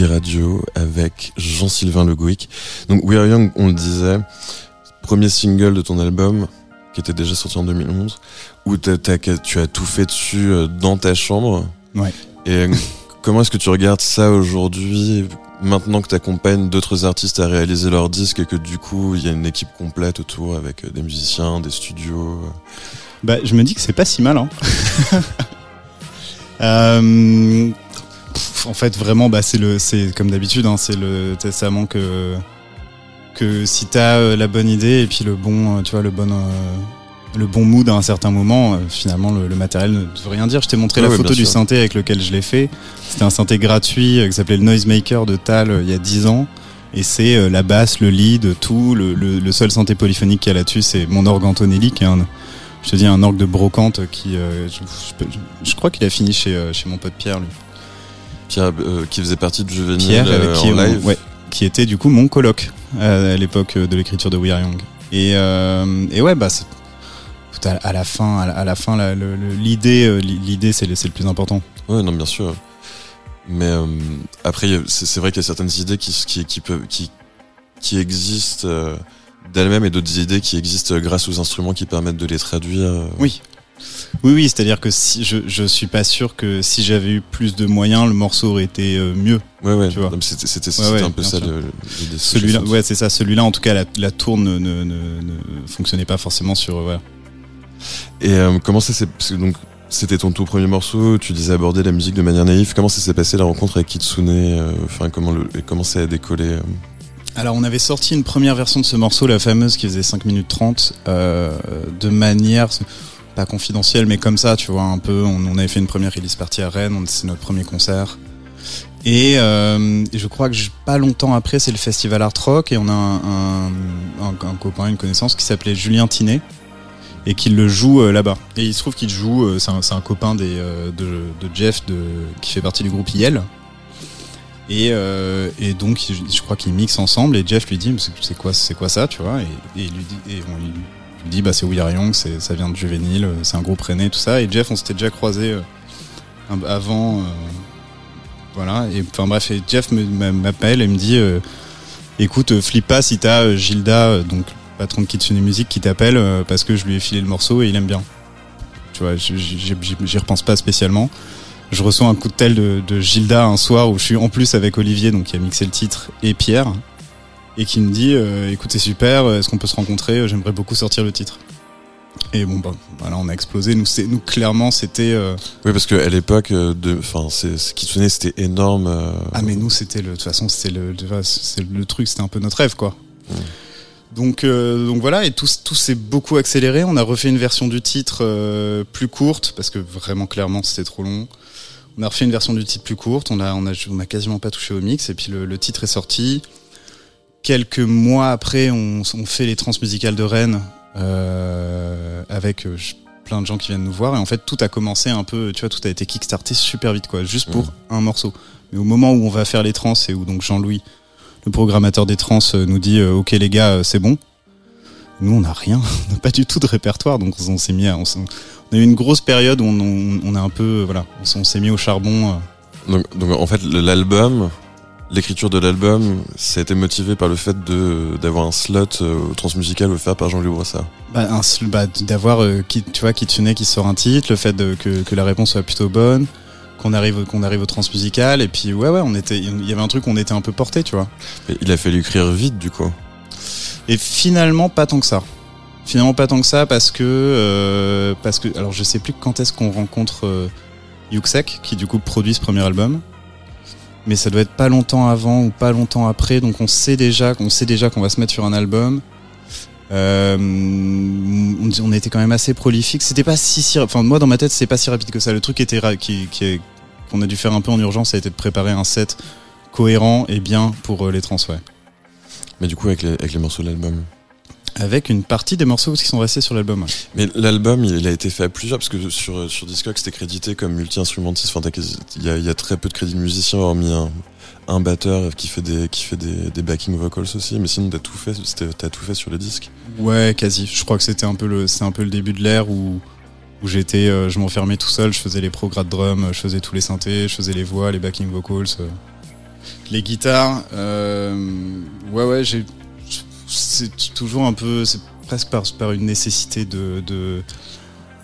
Tsugi Radio avec Jean-Sylvain Le Gouic. Donc We Are Young, on le disait, premier single de ton album qui était déjà sorti en 2011, où tu as tout fait dessus euh, dans ta chambre. Ouais. Et euh, comment est-ce que tu regardes ça aujourd'hui, maintenant que tu accompagnes d'autres artistes à réaliser leurs disques et que du coup il y a une équipe complète autour avec euh, des musiciens, des studios. Bah, je me dis que c'est pas si mal. Hein. Euh, en fait, vraiment, bah, c'est le, c'est comme d'habitude, hein, c'est le, manque euh, que si t'as euh, la bonne idée et puis le bon, euh, tu vois, le bon, euh, le bon mood à un certain moment, finalement, le, le matériel ne veut rien dire. Je t'ai montré Ouais, la photo du sûr. synthé avec lequel je l'ai fait. C'était un synthé gratuit qui s'appelait le Noisemaker de Tal il y a 10 ans. Et c'est la basse, le lead, tout. Le, le, le seul synthé polyphonique qu'il y a là-dessus, c'est mon orgue Antonelli, qui est un, je te dis, un orgue de brocante qui, euh, je, je- je crois qu'il a fini chez, chez mon pote Pierre, lui. Pierre, euh, qui faisait partie de Juvenile Pierre, euh, avec qui, en live. ouais, qui était du coup mon coloc euh, à l'époque de l'écriture de We Are Young. Et, euh, et ouais, bah, à, la fin, à la, fin, l'idée, euh, l'idée, c'est le, plus important. Ouais, non, bien sûr. Mais euh, après, c'est c'est vrai qu'il y a certaines idées qui, qui, qui peuvent, qui, qui existent euh, d'elles-mêmes et d'autres idées qui existent grâce aux instruments qui permettent de les traduire. euh. Oui. Oui, oui, c'est-à-dire que si je, je suis pas sûr que si j'avais eu plus de moyens, le morceau aurait été euh, mieux. Ouais, ouais. C'était c'était- c'était ouais, un peu ça l'idée. Celui-là, ouais, c'est ça. Celui-là, en tout cas, la, la tourne ne, ne, ne, ne fonctionnait pas forcément sur. euh, Voilà. Et euh, comment ça s'est. donc, c'était ton tout premier morceau, tu disais aborder la musique de manière naïve. Comment ça s'est passé la rencontre avec Kitsune euh, Enfin, comment, le, comment ça a décollé euh? Alors, on avait sorti une première version de ce morceau, la fameuse qui faisait 5 minutes 30, euh, de manière pas confidentielle, mais comme ça, tu vois, un peu. On, on avait fait une première release party à Rennes, c'est notre premier concert. Et, euh, je crois que pas longtemps après, c'est le festival Art Rock et on a un, copain, une connaissance qui s'appelait Julien Tinet et qui le joue euh, là-bas. Et il se trouve qu'il joue, euh, c'est un, copain de, Jeff qui fait partie du groupe Yel. Et, donc, je, crois qu'ils mixent ensemble et Jeff lui dit, c'est quoi, quoi ça, tu vois et, et lui dit, lui dit, bah c'est We Are Young, ça vient de Juvenile, euh, c'est un groupe rennais, tout ça. Et Jeff, on s'était déjà croisé avant. euh, voilà, et enfin bref, et Jeff m'appelle et me dit euh, écoute, euh, flippe pas si t'as euh, Gilda, euh, donc patron de Kitsune Music, qui t'appelle euh, parce que je lui ai filé le morceau et il aime bien. Tu vois, j'y repense pas spécialement. Je reçois un coup de tel de, de Gilda un soir où je suis en plus avec Olivier, donc qui a mixé le titre, et Pierre, et qui me dit euh, écoute, c'est super, est-ce qu'on peut se rencontrer J'aimerais beaucoup sortir le titre. Et bon, bah, voilà, on a explosé. Nous, c'est- nous clairement, c'était. euh, Oui, parce qu'à l'époque, euh, de, enfin, c'est c'est- Kitsune, c'était énorme. euh, Ah mais nous c'était le de toute façon c'était le c'est le truc c'était un peu notre rêve quoi. Mm. Donc euh, donc voilà et tout tout s'est beaucoup accéléré. On a refait une version du titre euh, plus courte parce que vraiment clairement c'était trop long. On a refait une version du titre plus courte. On a on a on a quasiment pas touché au mix et puis le, le titre est sorti. Quelques mois après on, on fait les transmusicales de Rennes euh, avec euh, je- plein de gens qui viennent nous voir et en fait tout a commencé un peu tu vois tout a été kickstarté super vite quoi juste pour un morceau. Mais au moment où on va faire les trans et où donc Jean-Louis, le programmateur des trans, euh, nous dit euh, Ok les gars, c'est bon. Nous on n'a rien, on n'a pas du tout de répertoire, donc on s'est mis, à, on, a eu une grosse période où on, a un peu, voilà, on s'est- mis au charbon. euh. Donc, donc en fait, l'album, l'écriture de l'album, ça a été motivé par le fait d'avoir un slot euh, transmusical offert par Jean-Louis Brossard. Bah, bah, d'avoir, euh, qui, tu vois, Kitsune qui sort un titre, le fait de, que, que la réponse soit plutôt bonne, qu'on arrive, qu'on arrive au transmusical, et puis ouais, ouais, on était, il y avait un truc, où on était un peu porté, tu vois. Il a fallu écrire vite, du coup. Et finalement, pas tant que ça. Finalement, pas tant que ça parce que euh, parce que alors je sais plus quand est-ce qu'on rencontre Yuxek qui du coup produit ce premier album. Mais ça doit être pas longtemps avant ou pas longtemps après, donc on sait déjà qu'on sait déjà qu'on va se mettre sur un album. Euh, on, était quand même assez prolifique. C'était pas si, si enfin moi dans ma tête c'est pas si rapide que ça. Le truc était qui qu'on a dû faire un peu en urgence, ça a été de préparer un set cohérent et bien pour euh, les trans. Mais du coup, avec les morceaux de l'album. Avec une partie des morceaux qui sont restés sur l'album. Mais l'album, il, il a été fait à plusieurs, parce que sur, sur Discog, c'était crédité comme multi-instrumentiste. Enfin, il y a, il y a très peu de crédits de musiciens, hormis un, un batteur qui fait des, qui fait des, des backing vocals aussi. Mais sinon, t'as tout fait, t'as tout fait sur le disque. Ouais, quasi. Je crois que c'était un peu le, c'est un peu le début de l'ère où, où j'étais, euh, je m'enfermais tout seul, je faisais les progrès de drum, je faisais tous les synthés, je faisais les voix, les backing vocals, euh, les guitares. euh, ouais, ouais, j'ai, c'est toujours un peu, c'est presque par, une nécessité de,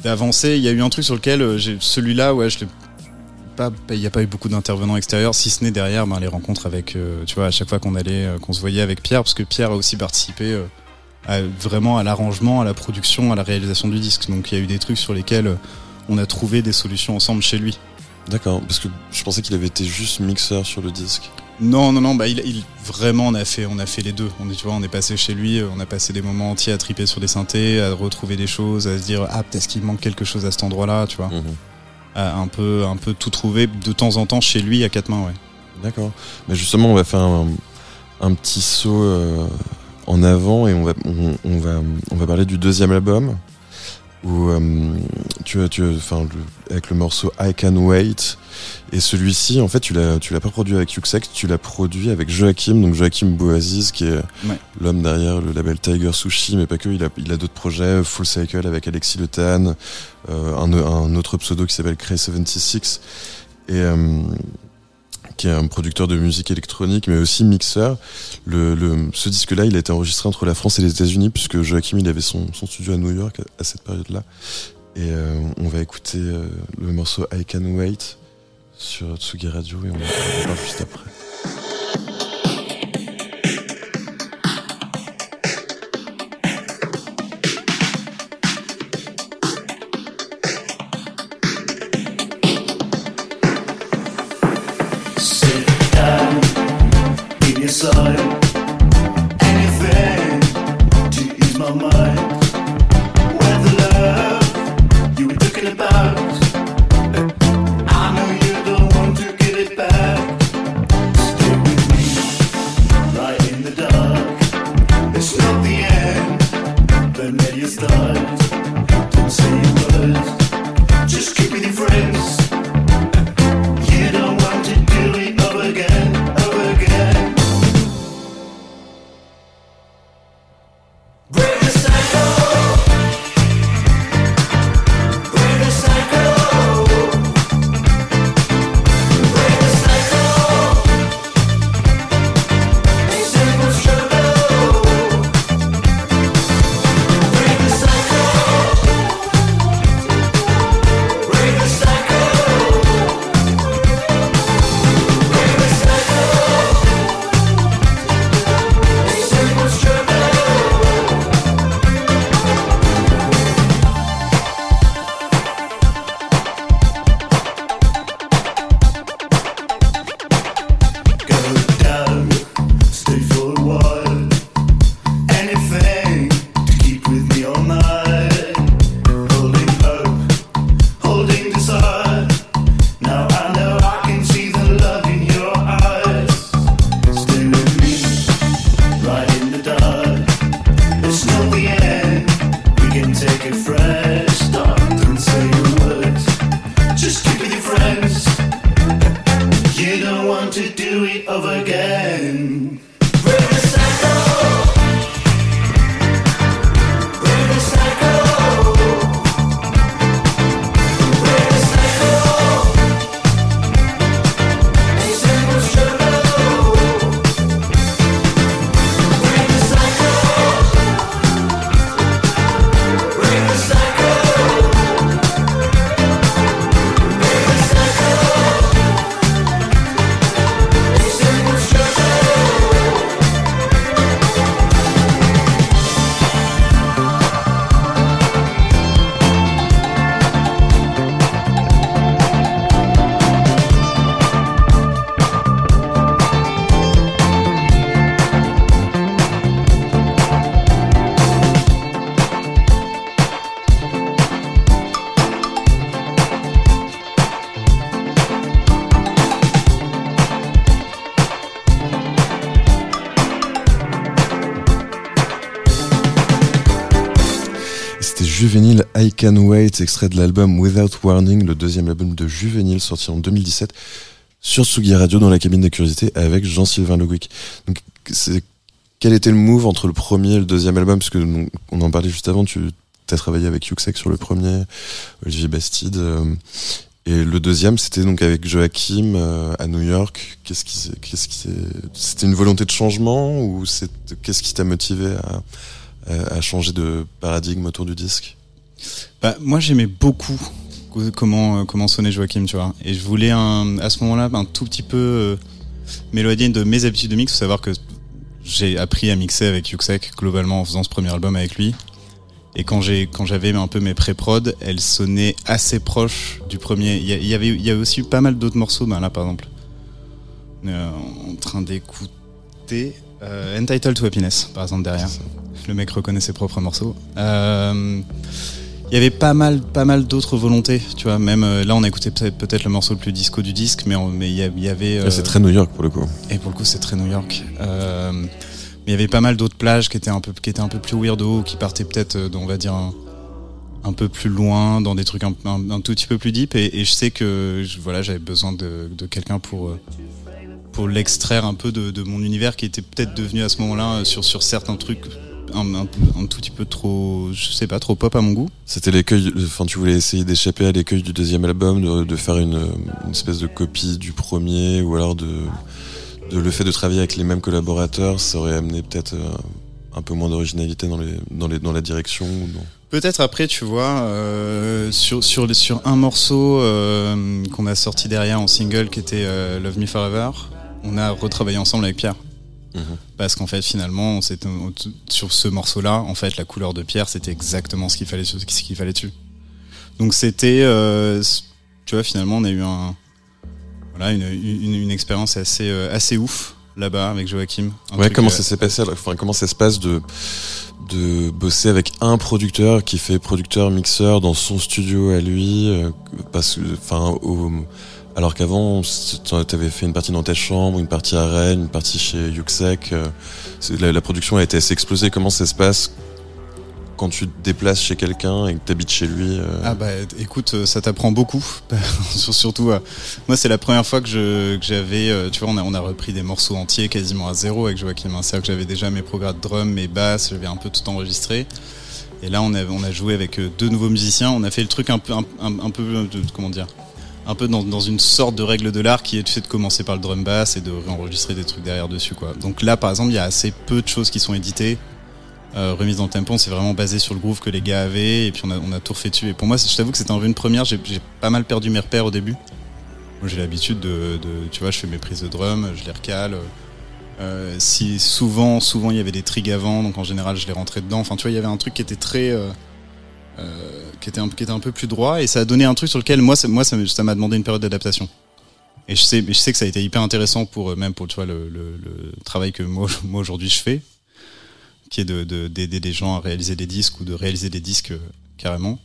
d'avancer. Il y a eu un truc sur lequel euh, celui-là, ouais, je il n'y a pas eu beaucoup d'intervenants extérieurs, si ce n'est derrière ben, les rencontres avec, euh, tu vois, à chaque fois qu'on allait, euh, qu'on se voyait avec Pierre, parce que Pierre a aussi participé vraiment à l'arrangement, à la production, à la réalisation du disque. Donc il y a eu des trucs sur lesquels on a trouvé des solutions ensemble chez lui. D'accord, parce que je pensais qu'il avait été juste mixeur sur le disque. Non, non, non, bah il, il- vraiment on a fait, on a fait les deux. On est, tu vois, on est passé chez lui, euh, on a passé des moments entiers à triper sur des synthés, à retrouver des choses, à se dire ah peut-être qu'il manque quelque chose à cet endroit-là, tu vois, Mhm. à un peu, un peu tout trouver de temps en temps chez lui à quatre mains, ouais. D'accord. Mais justement, on va faire un, un petit saut euh, en avant et on va, on, on va, on va parler du deuxième album où euh, tu tu enfin, avec le morceau I Can Wait et celui-ci, en fait, tu l'as, tu l'as pas produit avec Yuxek, tu l'as produit avec Joachim, donc Joachim Bouaziz qui est Ouais. l'homme derrière le label Tiger Sushi, mais pas que, il a, il a d'autres projets, Full Cycle avec Alexis Le Tan, euh, un, un autre pseudo qui s'appelle Cray 76 et euh, qui est un producteur de musique électronique, mais aussi mixeur. Le, le, ce disque-là, il a été enregistré entre la France et les États-Unis, puisque Joachim, il avait son, son studio à New York à, cette période-là. Et euh, on va écouter euh, le morceau I Can Wait sur Tsugi Radio et on va voir juste après. Can Wait, extrait de l'album Without Warning, le deuxième album de Juvenile sorti en 2017 sur Tsugi Radio dans la cabine des curiosités avec Jean-Sylvain Le Guic. Donc, quel était le move entre le premier et le deuxième album? Parce on en parlait juste avant, tu as travaillé avec Yuxek sur le premier, Olivier Bastide. euh, et le deuxième, c'était donc avec Joachim euh, à New York. Qu'est-ce qui, qu'est-ce qui, c'était une volonté de changement ou c'est, qu'est-ce qui t'a motivé à changer de paradigme autour du disque? Bah, moi, j'aimais beaucoup co- comment, euh, comment sonnait Joachim, tu vois. Et je voulais un, à ce moment-là un tout petit peu euh, m'éloigner de mes habitudes de mix. Faut savoir que j'ai appris à mixer avec Yuxek globalement en faisant ce premier album avec lui. Et quand j'ai quand j'avais un peu mes pré-prod, elles sonnaient assez proches du premier. Il y, avait il y avait aussi pas mal d'autres morceaux. Ben là, par exemple, on est euh, en train d'écouter euh, Entitled to Happiness, par exemple derrière. Le mec reconnaît ses propres morceaux. Euh, il y avait pas mal, pas mal d'autres volontés, tu vois. Même euh, là, on a écouté peut-être le morceau le plus disco du disque, mais il y, avait. Ouais, euh, C'est très New York pour le coup. Et pour le coup, c'est très New York. Euh, mais il y avait pas mal d'autres plages qui étaient un peu, qui étaient un peu plus weirdo, qui partaient peut-être, on va dire, un, un peu plus loin, dans des trucs un, un- un tout petit peu plus deep. Et, et je sais que, je- voilà, j'avais besoin de, de quelqu'un pour, pour l'extraire un peu de, de mon univers qui était peut-être devenu à ce moment-là sur, sur certains trucs un, un, un tout petit peu trop, je sais pas, trop pop à mon goût. C'était l'écueil, enfin tu voulais essayer d'échapper à l'écueil du deuxième album, de, de faire une, une espèce de copie du premier, ou alors de, de le fait de travailler avec les mêmes collaborateurs, ça aurait amené peut-être euh, un peu moins d'originalité dans, les, dans, les, dans la direction. ou dans- Peut-être après, tu vois, euh, sur, sur, sur un morceau euh, qu'on a sorti derrière en single qui était euh, Love Me Forever, on a retravaillé ensemble avec Pierre. Mhm. Parce qu'en fait, finalement, on sur ce morceau-là, en fait, la couleur de Pierre, c'était exactement ce qu'il fallait, ce qu'il fallait dessus. Donc c'était, euh, tu vois, finalement, on a eu un, voilà, une, une, une expérience assez, euh, assez ouf là-bas avec Joachim. Ouais, comment euh, ça s'est passé Enfin, comment ça se passe de de bosser avec un producteur qui fait producteur mixeur dans son studio à lui euh, parce que enfin au- alors qu'avant tu avais fait une partie dans ta chambre une partie à Rennes une partie chez Yuxek euh, la, la production a été assez explosée comment ça se passe quand tu te déplaces chez quelqu'un et que tu habites chez lui euh, Ah bah écoute, euh, ça t'apprend beaucoup. Sur- Surtout, moi c'est la première fois que j'avais, tu vois, on a, repris des morceaux entiers quasiment à zéro avec Joachim. que j'avais déjà mes progrès de drum, mes basses, j'avais un peu tout enregistré. Et là on a joué avec deux nouveaux musiciens. On a fait le truc un peu un, peu comment dire, un peu dans, une sorte de règle de l'art qui est de commencer par le drum bass et de réenregistrer des trucs derrière dessus quoi. Donc là par exemple il y a assez peu de choses qui sont éditées. Euh, remise dans le tempo, on s'est vraiment basé sur le groove que les gars avaient et puis on a, tout refait dessus. Et pour moi, c'est- je t'avoue que c'était un peu une première. J'ai pas mal perdu mes repères au début. J'ai l'habitude de, tu vois, je fais mes prises de drum, je les recale. Euh, si souvent, souvent il y avait des trigs avant, donc en général je les rentrais dedans. Enfin, tu vois, il y avait un truc qui était très, euh, qui était un, qui était un peu plus droit et ça a donné un truc sur lequel moi, ça- moi, ça m'a demandé une période d'adaptation. Et je sais, je sais que ça a été hyper intéressant pour euh, même pour tu vois le, travail que moi, moi aujourd'hui je fais qui est de de- d'aider des gens à réaliser des disques ou de réaliser des disques euh, carrément.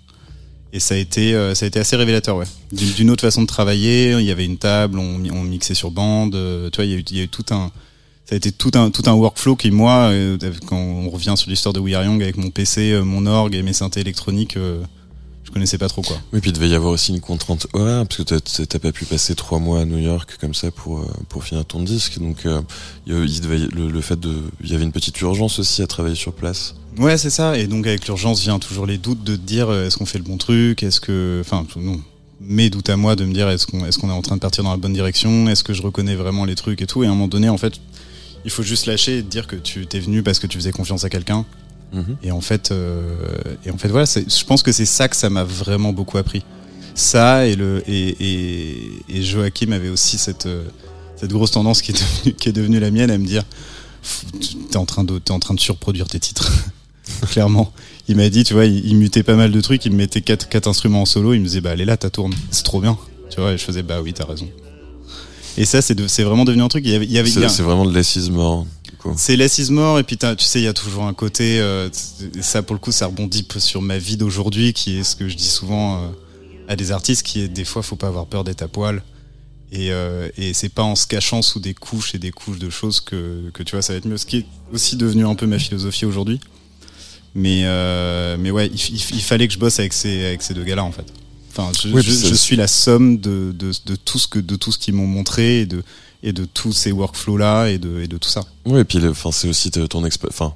Et ça a été euh, ça a été assez révélateur, ouais. D'une autre façon de travailler. Il y avait une table, on mixait sur bande. euh, tu vois, il y a eu, il y a eu tout un ça a été tout un tout un workflow qui moi, euh, quand on revient sur l'histoire de We Are Young avec mon PC, euh, mon orgue et mes synthés électroniques, euh, je connaissais pas trop quoi. Oui, puis il devait y avoir aussi une contrainte horaire, parce que t'as- pas pu passer trois mois à New York comme ça pour, pour finir ton disque. Donc, euh, il devait, le, le fait de. Il y avait une petite urgence aussi à travailler sur place. Ouais, c'est ça. Et donc avec l'urgence vient toujours les doutes de te dire est-ce qu'on fait le bon truc, est-ce que, enfin non, mes doutes à moi de me dire est-ce qu'on est-ce qu'on est en train de partir dans la bonne direction, est-ce que je reconnais vraiment les trucs et tout? Et à un moment donné, en fait, il faut juste lâcher et te dire que tu t'es venu parce que tu faisais confiance à quelqu'un. Mhm. Et en fait, euh, et en fait voilà, je pense que c'est ça que ça m'a vraiment beaucoup appris. Ça et le et, et, et Joachim avait aussi cette euh, cette grosse tendance qui est devenue, qui est devenue la mienne à me dire t'es en train de en train de surproduire tes titres. Clairement, il m'a dit, tu vois, il, il mutait pas mal de trucs, il me mettait quatre, quatre instruments en solo, il me disait bah allez là, ta tourne, c'est trop bien, tu vois, et je faisais bah oui, t'as raison. Et ça, c'est de- c'est vraiment devenu un truc. Il y avait, il y avait il y C'est a- c'est vraiment de l'assise mort. c'est l'assise mort et puis tu sais il y a toujours un côté euh, ça pour le coup ça rebondit peu sur ma vie d'aujourd'hui qui est ce que je dis souvent euh, à des artistes qui est des fois faut pas avoir peur d'être à poil et, euh, et c'est pas en se cachant sous des couches et des couches de choses que, que tu vois ça va être mieux ce qui est aussi devenu un peu ma philosophie aujourd'hui mais euh, mais ouais il, il- il fallait que je bosse avec ces avec ces deux gars là en fait enfin je, Oui, je- puis ça- je suis la somme de, de, de tout ce que de tout ce qu'ils m'ont montré et de et de tous ces workflows là et de et de tout ça Oui, et puis enfin, c'est aussi ton. Enfin,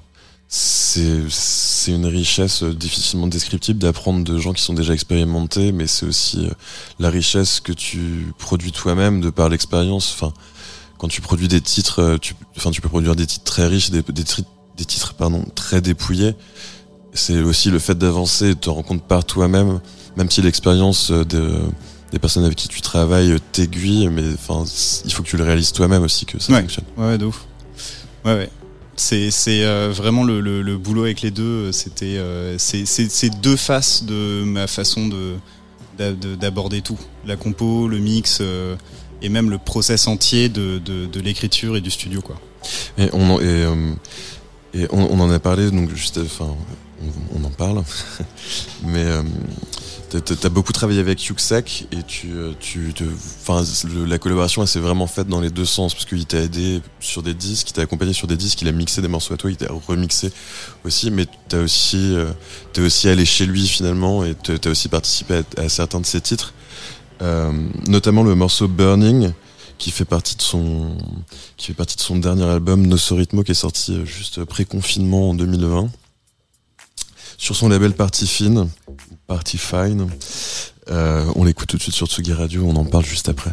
c'est une richesse euh, difficilement descriptible d'apprendre de gens qui sont déjà expérimentés, mais c'est aussi euh, la richesse que tu produis toi-même de par l'expérience. Enfin, quand tu produis des titres, euh, tu, enfin, tu peux produire des titres très riches, des, des titres pardon très dépouillés. C'est aussi le fait d'avancer, et de te rendre compte par toi-même, même si l'expérience euh, de des personnes avec qui tu travailles euh, t'aiguille, mais il faut que tu le réalises toi-même aussi que ça Ouais. fonctionne. Ouais, ouais, de ouf. Ouais, ouais. C'est, euh, vraiment le, le, le boulot avec les deux. euh, C'était, euh, deux faces de ma façon de, d'a- de- d'aborder tout. La compo, le mix euh, et même le process entier de, de, l'écriture et du studio, quoi. Et, on, en- et, Et on, on en a parlé, donc juste, enfin, on, on en parle. Mais t'as- beaucoup travaillé avec Yuxek et tu, euh, tu, le- la collaboration, s'est vraiment faite dans les deux sens parce qu'il t'a aidé sur des disques, il t'a accompagné sur des disques, il a mixé des morceaux à toi, il t'a remixé aussi, mais t'as aussi, euh, t'es aussi allé chez lui finalement et t'as aussi participé à, certains de ses titres, Euh, notamment le morceau Burning qui fait partie de son qui fait partie de son dernier album Nosorithmo qui est sorti euh, juste pré-confinement en 2020 sur son label Party Fine Party Fine. Euh, on l'écoute tout de suite sur Tsugi Radio, on en parle juste après.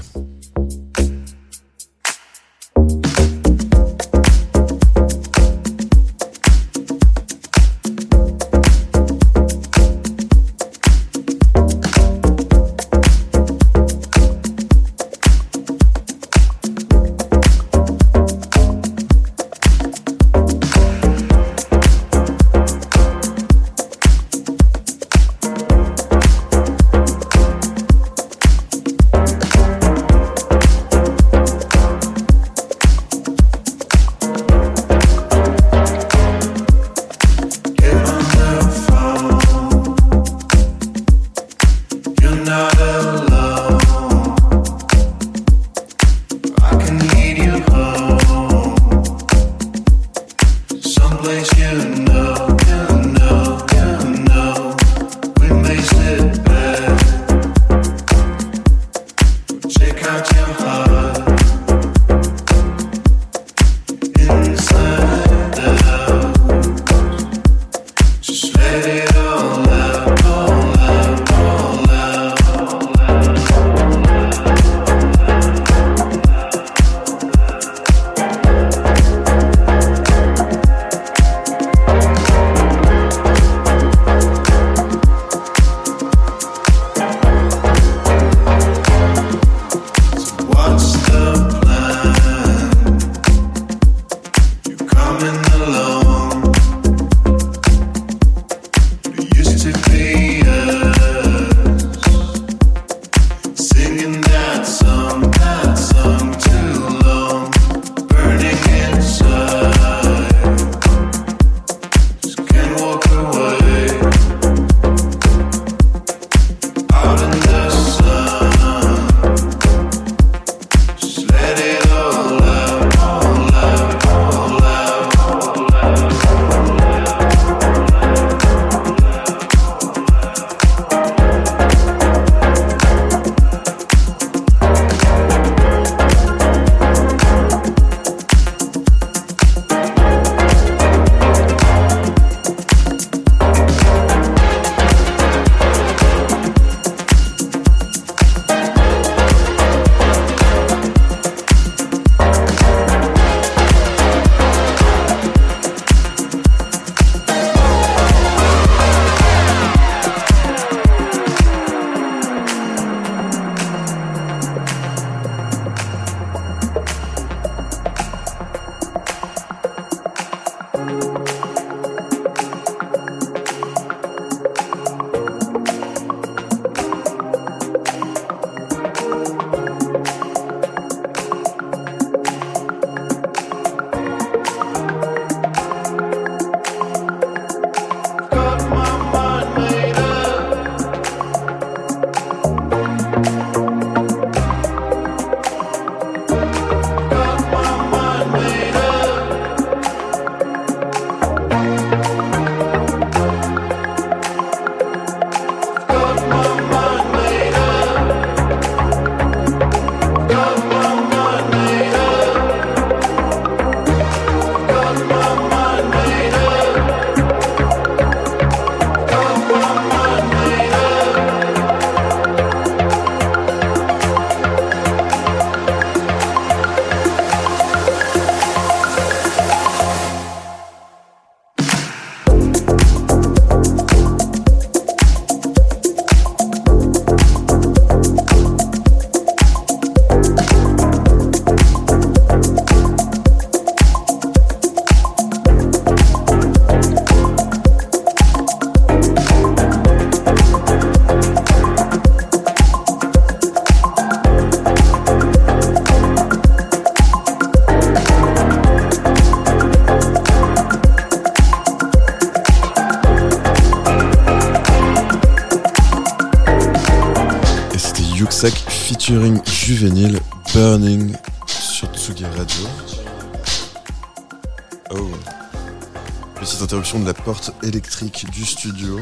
Porte électrique du studio.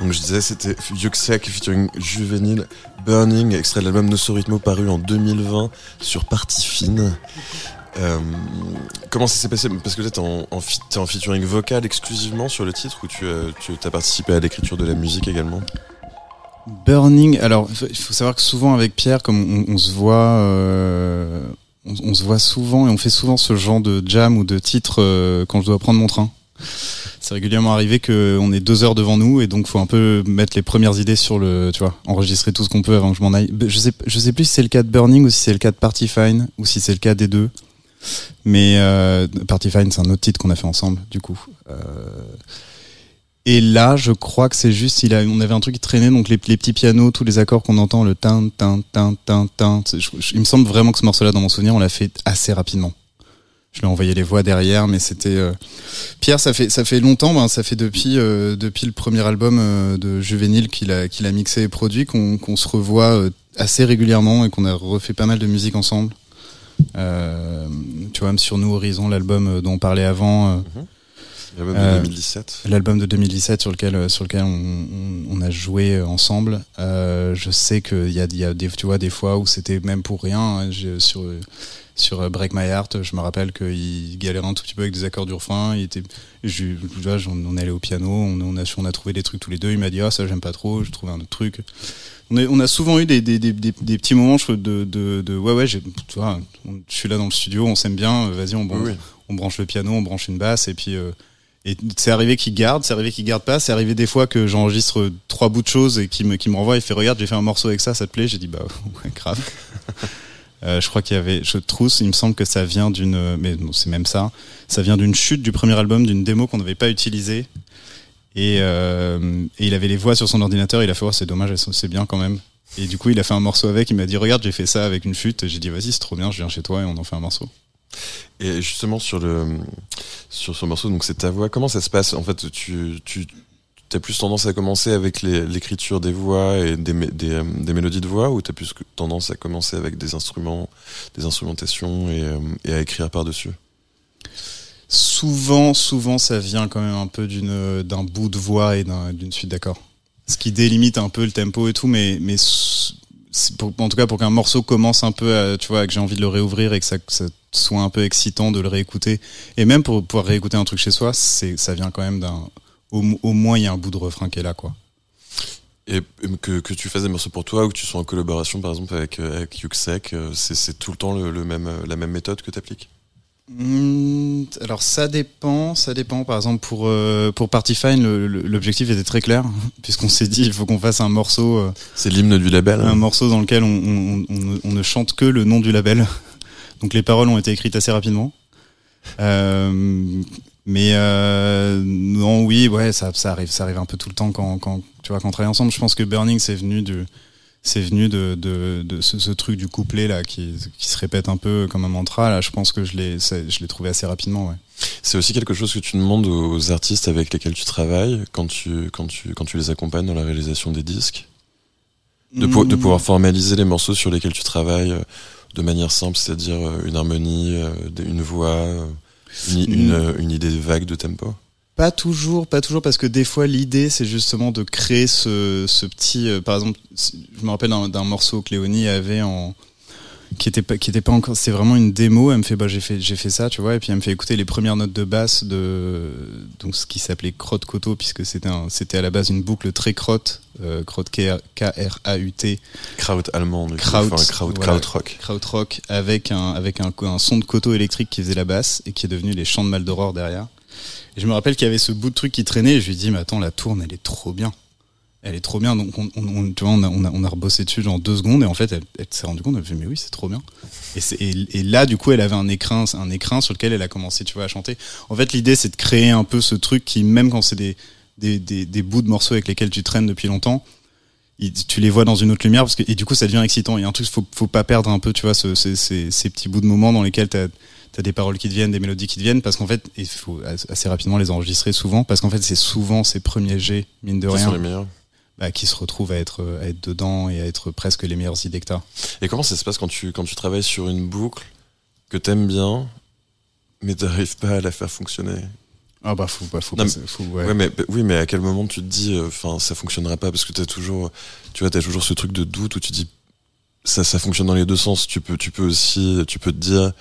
Donc je disais, c'était Yuxek featuring Juvenile Burning, extrait de l'album Nosso Ritmo paru en 2020 sur Partie Fine. Euh, comment ça s'est passé? Parce que là, t'es en, featuring vocal exclusivement sur le titre ou tu as, tu as participé à l'écriture de la musique également? Burning. Alors, il faut savoir que souvent avec Pierre, comme on, on se voit, euh, on, se voit souvent et on fait souvent ce genre de jam ou de titre euh, quand je dois prendre mon train. C'est régulièrement arrivé qu'on est deux heures devant nous et donc faut un peu mettre les premières idées sur le, tu vois, enregistrer tout ce qu'on peut avant que je m'en aille. Je sais, je sais plus si c'est le cas de Burning ou si c'est le cas de Party Fine ou si c'est le cas des deux. Mais euh, Party Fine, c'est un autre titre qu'on a fait ensemble, du coup. Euh, et là, je crois que c'est juste, il a, on avait un truc qui traînait, donc les, les petits pianos, tous les accords qu'on entend, le tin, tin, tin, tin, tin. il me semble vraiment que ce morceau-là, dans mon souvenir, on l'a fait assez rapidement. Je lui ai envoyé les voix derrière, mais c'était euh, Pierre. Ça fait ça fait longtemps, ben, ça fait depuis euh, depuis le premier album euh, de Juvénile qu'il a qu'il a mixé et produit qu'on qu'on se revoit euh, assez régulièrement et qu'on a refait pas mal de musique ensemble. Euh, tu vois, même sur Nous Horizon, l'album dont on parlait avant. euh, L'album Euh, de 2017. L'album de 2017 sur lequel euh, sur lequel on, on, on a joué euh, ensemble. Euh, je sais qu'il y a, y a des tu vois des fois où c'était même pour rien. hein. Sur euh, sur euh, Break My Heart, je me rappelle qu'il galérait un tout petit peu avec des accords du refrain. Il était, je, tu vois, j'en- on est allé au piano, on, on a on a trouvé des trucs tous les deux. Il m'a dit ah ça j'aime pas trop, je trouvais un autre truc. On, est, on a souvent eu des, des, des, petits moments je de, de, de ouais ouais tu vois, on- je suis là dans le studio, on s'aime bien, euh, vas-y on, branche- Oui, oui. on branche le piano, on branche une basse et puis euh, et c'est arrivé qu'il garde, c'est arrivé qu'il garde pas, c'est arrivé des fois que j'enregistre trois bouts de choses et qu'il me, qu'il me renvoie et fait regarde j'ai fait un morceau avec ça, ça te plaît? J'ai dit bah ouais grave. Euh, je crois qu'il y avait, je trousse, il me semble que ça vient d'une, mais non, c'est même ça, ça vient d'une chute du premier album, d'une démo qu'on n'avait pas utilisée. Et, euh, et il avait les voix sur son ordinateur, il a fait, oh, c'est dommage, c'est bien quand même. Et du coup, il a fait un morceau avec, il m'a dit, regarde, j'ai fait ça avec une flûte. J'ai dit, vas-y, c'est trop bien, je viens chez toi et on en fait un morceau. Et justement sur le sur ce morceau, donc c'est ta voix. Comment ça se passe? En fait, tu tu as plus tendance à commencer avec l'écriture des voix et des, euh, des mélodies de voix, ou t'as plus que- tendance à commencer avec des instruments, des instrumentations et, euh, à écrire par dessus Souvent, souvent, ça vient quand même un peu d'un bout de voix et d'un- d'une suite d'accords. Ce qui délimite un peu le tempo et tout, mais, mais en tout cas pour qu'un morceau commence un peu, à, tu vois, que j'ai envie de le réouvrir et que ça, soit un peu excitant de le réécouter, et même pour pouvoir réécouter un truc chez soi, c'est, ça vient quand même d'un, au, au moins il y a un bout de refrain qui est là, quoi. Et que, que tu fasses des morceaux pour toi ou que tu sois en collaboration par exemple avec, euh, avec Yuxek, euh, c'est tout le temps le même, euh, la même méthode que tu appliques Hmm, alors ça dépend, ça dépend. Par exemple pour euh, pour Party Fine, l'objectif était très clair puisqu'on s'est dit il faut qu'on fasse un morceau, euh, C'est l'hymne du label un morceau dans lequel on, on, on- on ne chante que le nom du label. Donc les paroles ont été écrites assez rapidement. Euh, mais euh, non, oui, ouais, ça, ça arrive, ça arrive un peu tout le temps quand, quand tu vois quand on travaille ensemble. Je pense que Burning c'est venu du c'est venu de, de, de ce, ce truc du couplet là qui, qui se répète un peu comme un mantra là je pense que je l'ai je l'ai trouvé assez rapidement ouais. C'est aussi quelque chose que tu demandes aux artistes avec lesquels tu travailles quand tu, quand tu, quand tu les accompagnes dans la réalisation des disques? De, pou- de pouvoir formaliser les morceaux sur lesquels tu travailles euh, de manière simple, c'est-à-dire euh, une harmonie, euh, une voix, une, Mm. une idée vague de tempo? Pas toujours, pas toujours, parce que des fois l'idée c'est justement de créer ce, ce petit. euh, par exemple, je me rappelle d'un morceau que Léonie avait en qui était pas qui était pas encore. C'était vraiment une démo. Elle me fait bah j'ai fait j'ai fait ça, tu vois, et puis elle me fait écouter les premières notes de basse de donc ce qui s'appelait crotte coteau puisque c'était à la base une boucle très crotte, euh, crotte K R A U T Kraut allemand, Kraut, enfin, kraut, voilà. krautrock. krautrock avec un avec un, un son de coteau électrique qui faisait la basse et qui est devenu les chants de Mal d'Aurore derrière. Et je me rappelle qu'il y avait ce bout de truc qui traînait et je lui dis mais attends la tourne elle est trop bien. Elle est trop bien donc on, tu vois on a, on a on a rebossé dessus genre deux secondes et en fait elle, s'est rendue compte elle fait mais oui c'est trop bien. Et, là du coup elle avait un écrin un écrin sur lequel elle a commencé tu vois à chanter. En fait l'idée c'est de créer un peu ce truc qui même quand c'est des des, des des bouts de morceaux avec lesquels tu traînes depuis longtemps tu les vois dans une autre lumière et du coup ça devient excitant il y a un truc faut faut pas perdre un peu tu vois ce- ce- ces, ces petits bouts de moments dans lesquels t'as as des paroles qui te viennent des mélodies qui te viennent parce qu'en fait il faut as- assez rapidement les enregistrer souvent parce qu'en fait c'est souvent ces premiers jets mine de rien sont les meilleurs bah, qui se retrouvent à être, à être dedans et à être presque les meilleures idées que t'as. Et comment ça se passe quand tu, quand tu travailles sur une boucle que t'aimes bien, mais t'arrives pas à la faire fonctionner? Ah bah faut, bah, faut, Non, passer- faut- ouais. Ouais, mais bah, oui, mais à quel moment tu te dis, enfin, ça fonctionnera pas parce que t'as toujours, tu vois, t'as toujours ce truc de doute où tu dis, ça, ça fonctionne dans les deux sens. Tu peux, tu peux aussi, tu peux te dire,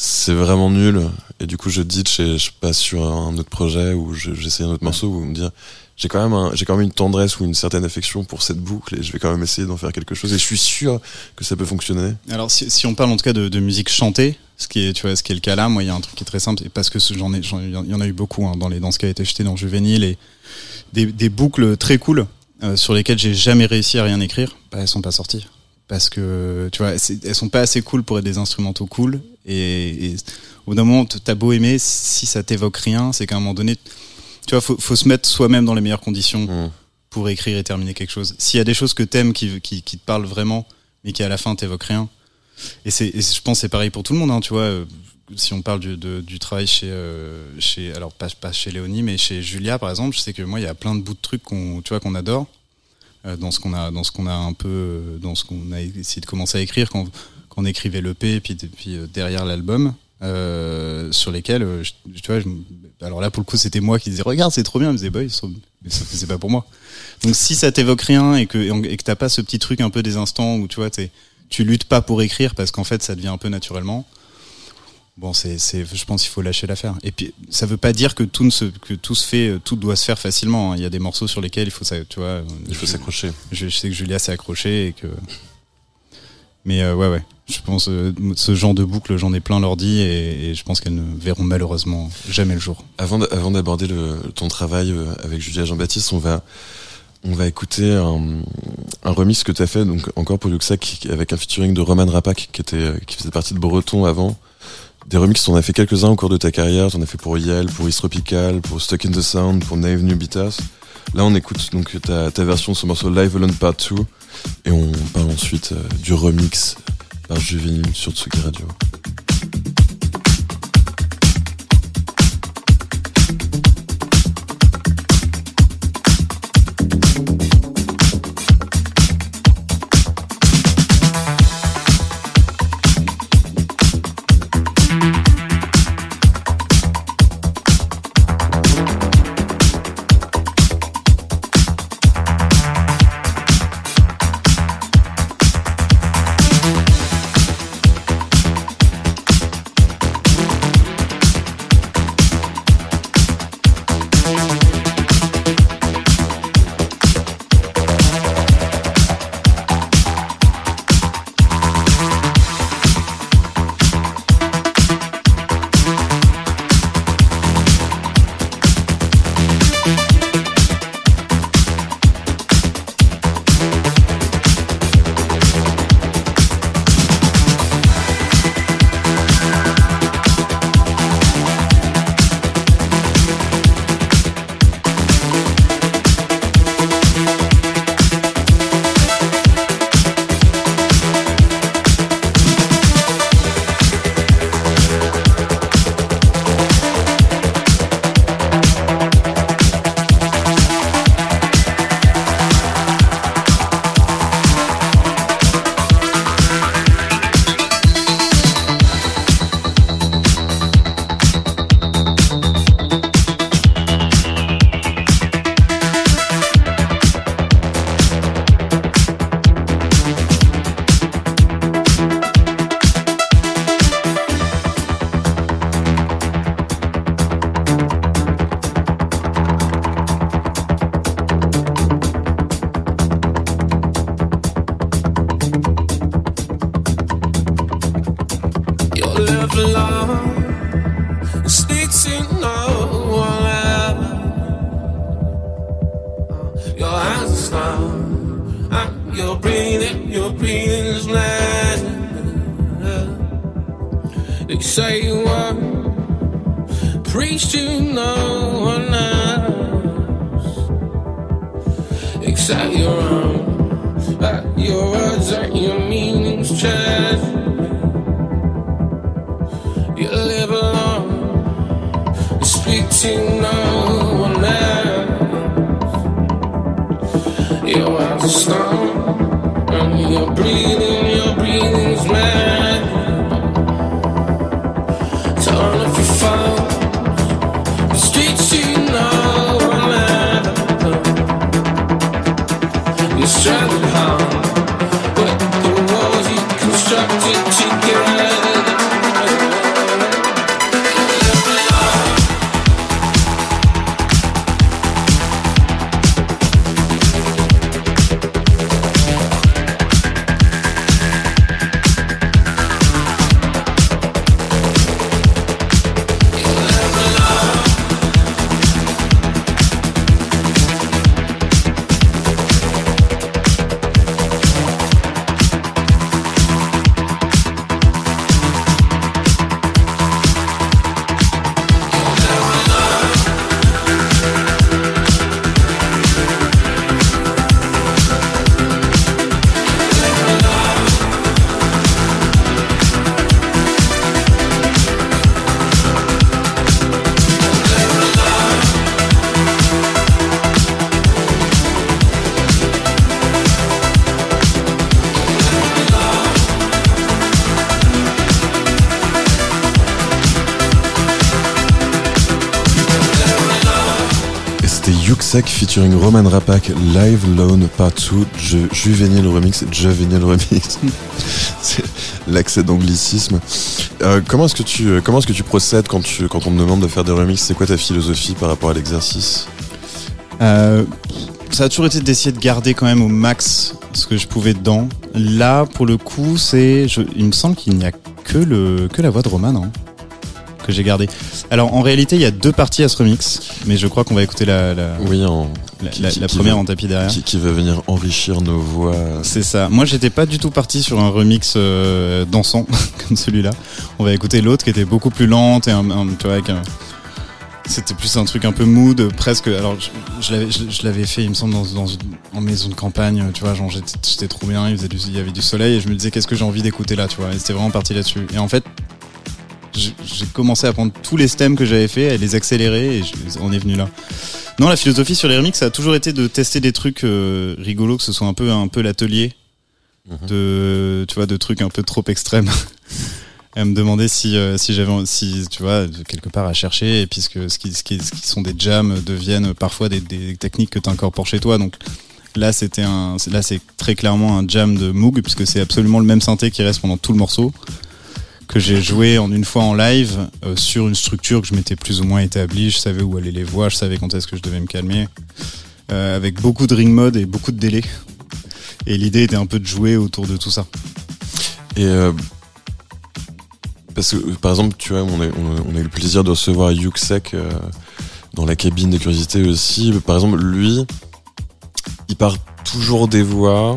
c'est vraiment nul, et du coup je ditch et je passe sur un autre projet ou je- j'essaie un autre morceau ou me dire, j'ai quand même, un- j'ai quand même une tendresse ou une certaine affection pour cette boucle et je vais quand même essayer d'en faire quelque chose et je suis sûr que ça peut fonctionner. Alors si, si on parle en tout cas de, de musique chantée, ce qui est tu vois ce qui est le cas là, moi il y a un truc qui est très simple et parce que j'en ai j'en- il y en a eu beaucoup hein, dans les dans ce qui a été jeté dans Juvénile et des, des boucles très cool euh, sur lesquelles j'ai jamais réussi à rien écrire, bah, elles sont pas sorties parce que tu vois elles sont pas assez cool pour être des instrumentaux cool et, et au bout d'un moment t'as beau aimer si ça t'évoque rien, c'est qu'à un moment donné tu vois faut, faut se mettre soi-même dans les meilleures conditions Mm. pour écrire et terminer quelque chose. S'il y a des choses que t'aimes qui, qui, qui te parlent vraiment, mais qui à la fin t'évoquent rien, et c'est, je pense que c'est pareil pour tout le monde, hein, tu vois. euh, Si on parle du, de- du travail chez, euh, chez, alors pas, pas chez Léonie, mais chez Julia par exemple, je sais que moi il y a plein de bouts de trucs qu'on, tu vois, qu'on adore dans ce qu'on a, dans ce qu'on a un peu, euh, dans ce qu'on a essayé de commencer à écrire quand, quand on écrivait l'EP, et puis, puis euh, derrière l'album, euh, sur lesquels, euh, tu vois, je alors là pour le coup c'était moi qui disais regarde c'est trop bien, je me disais bah, mais c'est pas pour moi. Donc si ça t'évoque rien et que et que t'as pas ce petit truc un peu des instants où tu vois tu luttes pas pour écrire parce qu'en fait ça devient un peu naturellement. Bon c'est c'est je pense qu'il faut lâcher l'affaire. Et puis ça veut pas dire que tout ne se que tout se fait euh, tout doit se faire facilement. hein. Il y a des morceaux sur lesquels il faut ça tu vois. Il faut je- s'accrocher. je, je sais que Julia s'est accrochée et que. Mais euh, ouais, ouais. Je pense euh, ce genre de boucle, j'en ai plein l'ordi et, et je pense qu'elles ne verront malheureusement jamais le jour. Avant, avant d'aborder le, ton travail euh, avec Julia Jean-Baptiste, on va, on va écouter un, un remix que tu as fait, donc encore pour Luxac, avec un featuring de Roman Rapak, qui, était, euh, qui faisait partie de Breton avant. Des remixes, t'en as fait quelques-uns au cours de ta carrière. T'en as fait pour Yale, pour East Tropical, pour Stuck in the Sound, pour Naive New Beaters. Là, on écoute donc ta, ta version de ce morceau Live Alone Part 2. Et on parle ensuite euh, du remix par Juvénile sur Tsugi Radio. Yuxek featuring Roman Rapak, Live Lone Part 2, Ju- Juvenile Remix, Juvenile Remix. C'est l'accès d'anglicisme. Euh, comment est-ce que tu euh, comment est-ce que tu procèdes quand on te demande de faire des remixes? C'est quoi ta philosophie par rapport à l'exercice? Euh, ça a toujours été d'essayer de garder quand même au max ce que je pouvais dedans. Là, pour le coup, c'est, je- il me semble qu'il n'y a que que la voix de Roman hein, que j'ai gardé. Alors en réalité, il y a deux parties à ce remix, mais je crois qu'on va écouter la la, Oui, en, la, qui- la- qui- la qui première en tapis derrière. qui, va venir enrichir nos voix. C'est ça. Moi, j'étais pas du tout parti sur un remix euh, dansant comme celui-là. On va écouter l'autre qui était beaucoup plus lente et un, un- tu vois, avec un- c'était plus un truc un peu mood, presque. Alors, je, je l'avais, fait, il me semble, dans, dans une- en maison de campagne. Tu vois, genre j'étais, j'étais trop bien. Il, faisait du- il y avait du soleil et je me disais qu'est-ce que j'ai envie d'écouter là, tu vois? Et c'était vraiment parti là-dessus. Et en fait. J'ai commencé à prendre tous les stems que j'avais fait, à les accélérer et je- on est venu là. Non, la philosophie sur les remixes, ça a toujours été de tester des trucs euh, rigolos, que ce soit un peu un peu l'atelier de tu vois de trucs un peu trop extrêmes. à me demander si euh, si j'avais si tu vois quelque part à chercher et puisque ce qui ce qui, ce qui sont des jams deviennent parfois des, des techniques que tu incorpores chez toi donc là c'était un là c'est très clairement un jam de Moog puisque c'est absolument le même synthé qui reste pendant tout le morceau que j'ai joué en une fois en live euh, sur une structure que je m'étais plus ou moins établie, je savais où allaient les voix, je savais quand est-ce que je devais me calmer, euh, avec beaucoup de ring mode et beaucoup de délai. Et l'idée était un peu de jouer autour de tout ça. Et euh, parce que par exemple, tu vois, on a, eu le plaisir de recevoir Yuxek euh, dans la cabine de curiosité aussi. Par exemple, lui, il part toujours des voix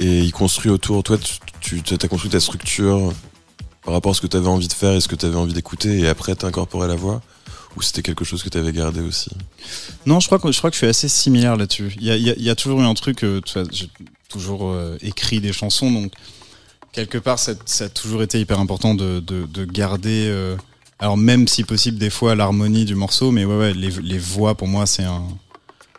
et il construit autour. Toi, tu as construit ta structure par rapport à ce que tu avais envie de faire et ce que tu avais envie d'écouter, et après t'as incorporé la voix? Ou c'était quelque chose que tu avais gardé aussi? Non, je crois que je crois que je suis assez similaire là-dessus. Il y a, toujours eu un truc, euh, tu j'ai toujours euh, écrit des chansons, donc quelque part ça, a toujours été hyper important de, de, de garder. euh, alors même si possible des fois l'harmonie du morceau, mais ouais, les voix pour moi c'est un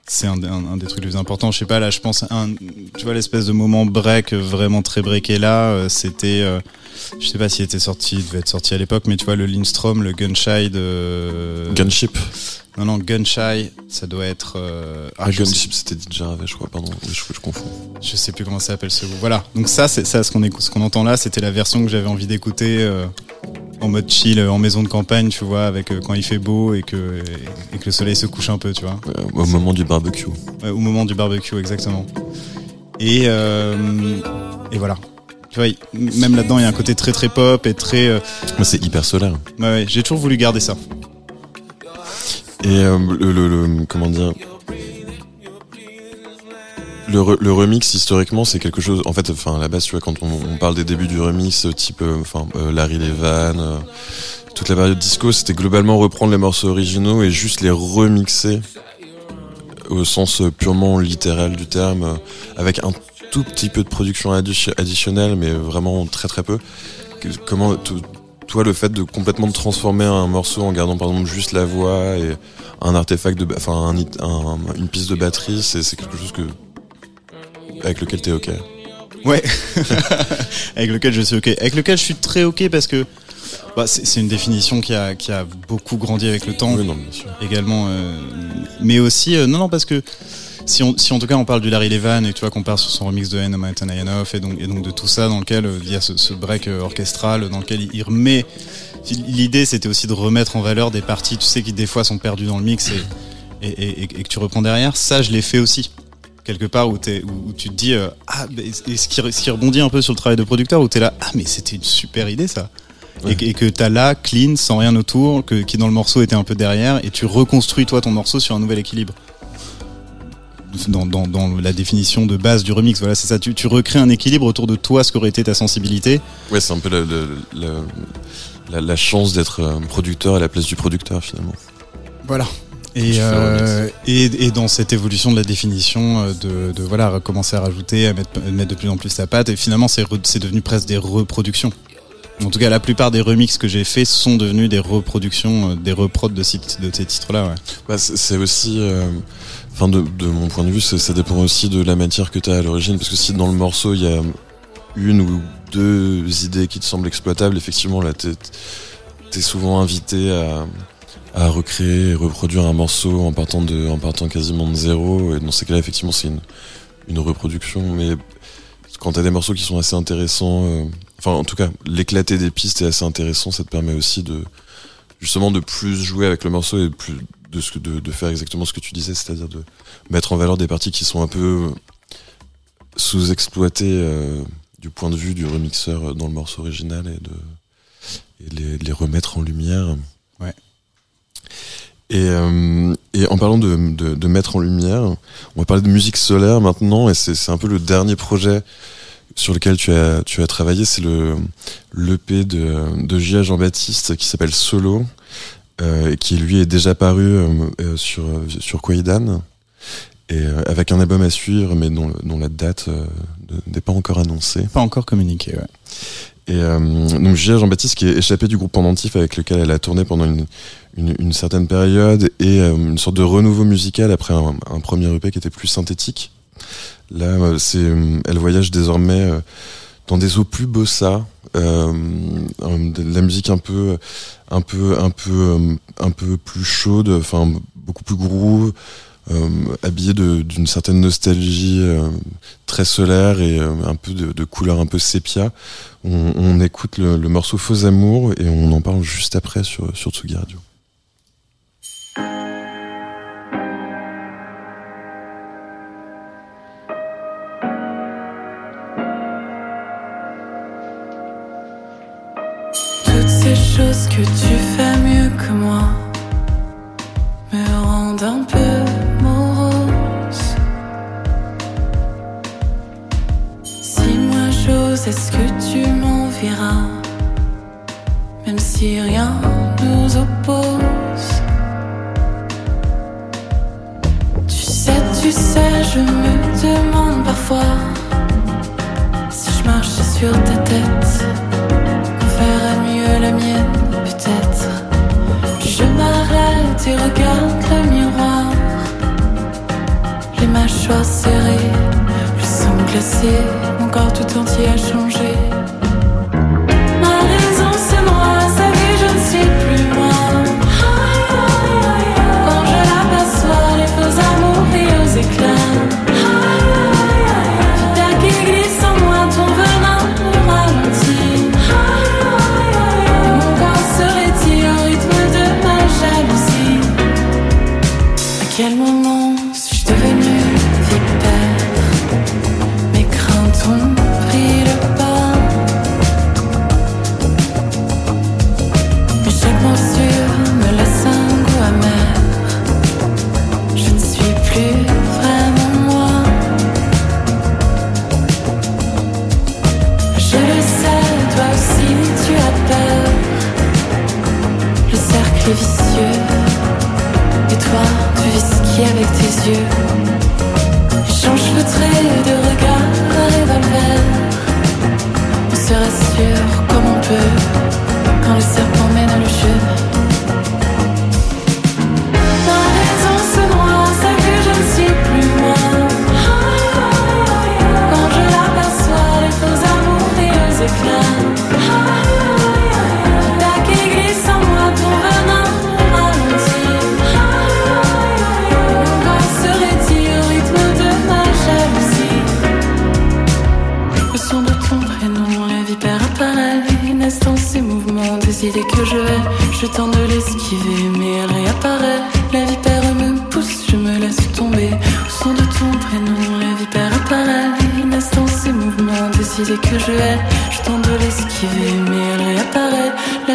c'est un, un- un des trucs les plus importants. Je sais pas là, je pense un, tu vois l'espèce de moment break euh, vraiment très breaké là, euh, c'était. euh, je sais pas s'il était sorti, il devait être sorti à l'époque, mais tu vois le Lindstrom, le Gunshy de. Gunship Non, non, Gunshy, ça doit être. euh, Ah, sais, Gunship, c'était DJ Harvey, je crois, pardon, je, je confonds. je sais plus comment ça s'appelle ce groupe. Voilà, donc ça, c'est ça, ce qu'on ce qu'on entend là, c'était la version que j'avais envie d'écouter euh, en mode chill, euh, en maison de campagne, tu vois, avec euh, quand il fait beau et que, et que le soleil se couche un peu, tu vois. Euh, au moment du barbecue. Ouais, au moment du barbecue, exactement. Et, euh, et voilà. Tu vois, même là-dedans, il y a un côté très très pop et très. c'est hyper solaire. ouais, ouais, j'ai toujours voulu garder ça. Et euh, le, le- le- comment dire le, re- le remix historiquement c'est quelque chose en fait enfin à la base tu vois quand on, parle des débuts du remix euh, type euh, enfin euh, Larry Levan toute la période disco c'était globalement reprendre les morceaux originaux et juste les remixer au sens purement littéral du terme avec un tout petit peu de production addi- additionnelle mais vraiment très très peu. Comment toi le fait de complètement transformer un morceau en gardant par exemple juste la voix et un artefact enfin une piste de batterie c'est quelque chose que avec lequel t'es ok. Ouais. avec lequel je suis ok. Avec lequel je suis très ok parce que bah, c'est une définition qui a, qui a beaucoup grandi avec le temps Oui, non, bien sûr. également. euh, mais aussi, euh, non, non, parce que si, on, si en tout cas on parle du Larry Levan et tu vois qu'on part sur son remix de N. Mountain Ionoff et donc, et donc de tout ça dans lequel euh, il y a ce, ce break euh, orchestral dans lequel il, il remet. L'idée c'était aussi de remettre en valeur des parties, tu sais, qui des fois sont perdues dans le mix et, et, et- et que tu reprends derrière. Ça, je l'ai fait aussi. Quelque part où, t'es- où, où tu te dis, euh, ah, mais- et ce qui, ce qui rebondit un peu sur le travail de producteur, où tu es là, ah, mais c'était une super idée ça. Et, que- et que t'as là, clean, sans rien autour, que, qui dans le morceau était un peu derrière, et tu reconstruis toi ton morceau sur un nouvel équilibre. Dans, dans, dans la définition de base du remix, voilà, c'est ça. Tu, tu recrées un équilibre autour de toi, ce qu'aurait été ta sensibilité. Ouais, c'est un peu la, la, la, la- la chance d'être euh, producteur à la place du producteur finalement. Voilà. Et, euh, et, et dans cette évolution de la définition, euh, de, de voilà, recommencer à rajouter, à mettre, mettre de plus en plus sa patte, et finalement c'est re- c'est devenu presque des reproductions. En tout cas, la plupart des remixes que j'ai faits sont devenus des reproductions, euh, des reprods de, ces- de ces titres-là. Ouais. Bah, c'est aussi, euh, enfin de, de mon point de vue, ça, ça dépend aussi de la matière que tu as à l'origine, parce que si dans le morceau il y a une ou deux idées qui te semblent exploitables, effectivement là t'es es souvent invité à, à recréer et reproduire un morceau en partant de, en partant quasiment de zéro, et dans ces cas-là effectivement c'est une, une reproduction, mais quand t'as des morceaux qui sont assez intéressants, euh, enfin en tout cas l'éclater des pistes est assez intéressant, ça te permet aussi de justement de plus jouer avec le morceau et plus de ce de, de faire exactement ce que tu disais, c'est-à-dire de mettre en valeur des parties qui sont un peu sous-exploitées euh, du point de vue du remixeur dans le morceau original et de et les, les remettre en lumière. Ouais. Et, euh, et en parlant de, mettre en lumière, on va parler de musique solaire maintenant, et c'est un peu le dernier projet sur lequel tu as, travaillé, c'est le l'EP de, de J.A. Jean-Baptiste qui s'appelle Solo, euh, et qui lui est déjà paru euh, sur, sur Kwaidan, et avec un album à suivre, mais dont, dont la date n'est pas encore annoncée. Pas encore communiqué. Ouais. Et euh, donc J.A. Jean-Baptiste qui est échappé du groupe Pendentif avec lequel elle a tourné pendant une, une, une certaine période et euh, une sorte de renouveau musical après un, un premier EP qui était plus synthétique. Là, euh, c'est, euh, elle voyage désormais euh, dans des eaux plus bossa, euh, de la musique un peu, un peu, un peu, un peu plus chaude, enfin beaucoup plus groove, euh, habillée de- d'une certaine nostalgie euh, très solaire et euh, un peu de, couleur un peu sépia. On, écoute le, morceau Faux Amour et on en parle juste après sur, sur Tsugi Radio. Toutes j'ose, est-ce que tu m'enverras Même si rien nous oppose. Tu sais, tu sais, je me demande parfois si je marchais sur ta tête. On ferait mieux la mienne, peut-être. Je m'arrête et regarde le miroir. Les mâchoires serrées, le sang glacé, corps tout entier a changé. serais sûr comme on peut quand le serpent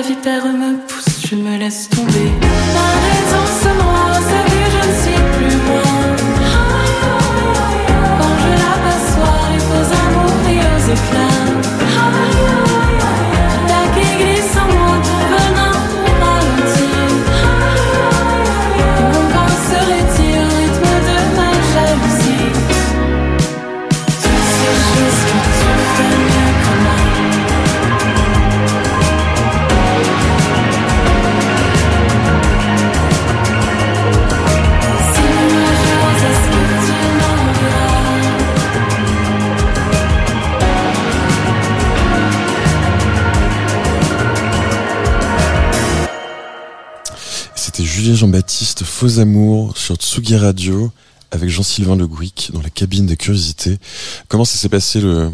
La sur Tsugi Radio, avec Jean-Sylvain Le Gouic, dans la cabine des curiosités. Comment ça s'est passé le,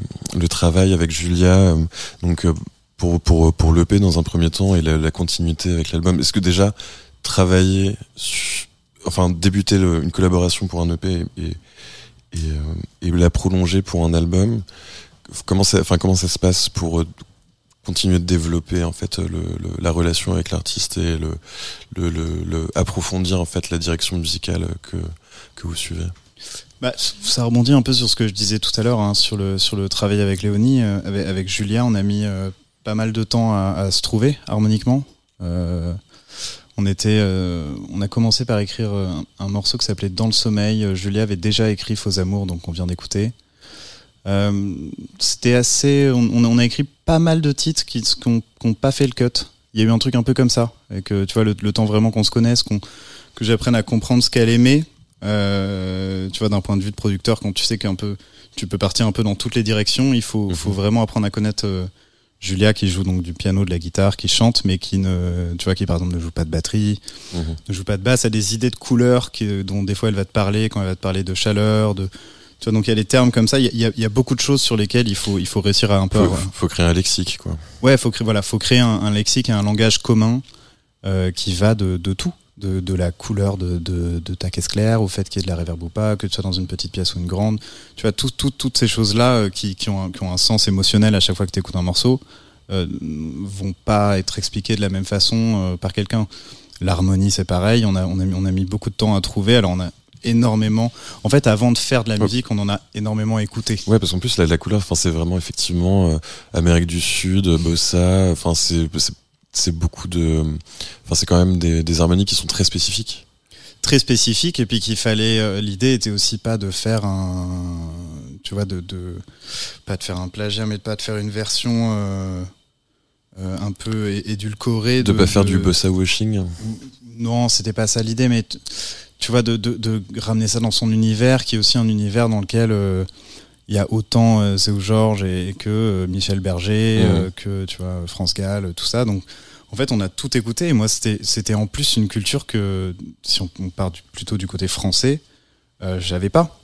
travail avec Julia, euh, donc euh, pour, pour, pour l'EP dans un premier temps et la, continuité avec l'album? Est-ce que déjà, travailler, enfin débuter une collaboration pour un EP et, et, euh, et la prolonger pour un album, comment ça, enfin, comment ça se passe pour continuer de développer en fait la relation avec l'artiste et approfondir en fait la direction musicale que vous suivez. Bah, ça rebondit un peu sur ce que je disais tout à l'heure hein, sur le travail avec Léonie, euh, avec, Julia, on a mis euh, pas mal de temps à, se trouver harmoniquement. Euh, on était, on a commencé par écrire un, morceau qui s'appelait Dans le sommeil. Julia avait déjà écrit Faux amours, donc on vient d'écouter. Euh, C'était assez, on, on a- écrit pas mal de titres qui n'ont pas fait le cut. Il y a eu un truc un peu comme ça, et que tu vois le, le temps vraiment qu'on se connaisse, qu'on que j'apprenne à comprendre ce qu'elle aimait, euh, tu vois, d'un point de vue de producteur, quand tu sais qu'un peu, tu peux partir un peu dans toutes les directions, il faut, faut vraiment apprendre à connaître euh, Julia qui joue donc du piano, de la guitare, qui chante, mais qui ne, tu vois, qui par exemple ne joue pas de batterie, Mhm. ne joue pas de basse, a des idées de couleurs qui, dont des fois elle va te parler quand elle va te parler de chaleur, de, tu vois, donc il y a des termes comme ça, il y y, a, beaucoup de choses sur lesquelles il faut, il faut réussir à un peu. Faut, avoir- faut créer un lexique quoi. Ouais, faut créer, voilà, faut créer un, un lexique et un langage commun euh, qui va de, de tout, de, de la couleur de, de, de ta caisse claire, au fait qu'il y ait de la reverb ou pas, que tu sois dans une petite pièce ou une grande. Tu vois, tout, tout- toutes ces choses-là euh, qui, qui, ont un, qui ont un sens émotionnel à chaque fois que tu écoutes un morceau euh, vont pas être expliquées de la même façon euh, par quelqu'un. L'harmonie, c'est pareil. On a, on, a mis, on a mis beaucoup de temps à trouver. Alors, on a énormément. En fait, avant de faire de la musique, on en a énormément écouté. Ouais, parce qu'en plus la, la couleur, c'est vraiment effectivement euh, Amérique du Sud, bossa, enfin c'est beaucoup de, enfin c'est quand même des, des harmonies qui sont très spécifiques. très spécifique et puis qu'il fallait euh, l'idée était aussi pas de faire un tu vois de, de pas de faire un plagiat mais de pas de faire une version euh, euh, un peu édulcorée De, pas faire du bossa washing. non c'était pas ça l'idée mais tu, vois de, de, de ramener ça dans son univers qui est aussi un univers dans lequel euh, il y a autant euh, Zéo Georges et, que euh, Michel Berger, euh, que tu vois France Gall, tout ça. Donc en fait, on a tout écouté. Et moi, c'était en plus une culture que si on, on part du- plutôt du côté français, j'avais pas.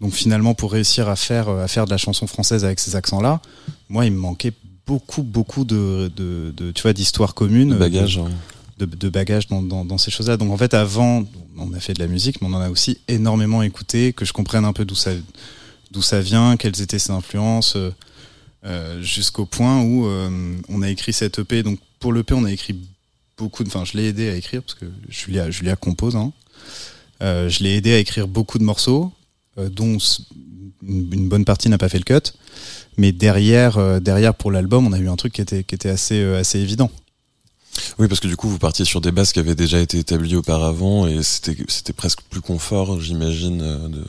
Donc finalement, pour réussir à faire à faire de la chanson française avec ces accents-là, moi, il me manquait beaucoup beaucoup de, de, de tu vois d'histoires communes, Le bagage. De, bagages dans, ces choses-là. Donc en fait, avant, on a fait de la musique, mais on en a aussi énormément écouté, que je comprenne un peu d'où ça, d'où ça vient, quelles étaient ses influences, euh, euh, jusqu'au point où euh, on a écrit cette EP. Donc pour l'EP, on a écrit beaucoup. Enfin, je l'ai aidé à écrire, parce que Julia, Julia compose. Hein. Je l'ai aidé à écrire beaucoup de morceaux, dont une, bonne partie n'a pas fait le cut. Mais derrière, derrière pour l'album, on a eu un truc qui était, assez évident. Oui, parce que du coup, vous partiez sur des bases qui avaient déjà été établies auparavant et c'était presque plus confort, j'imagine, euh, de,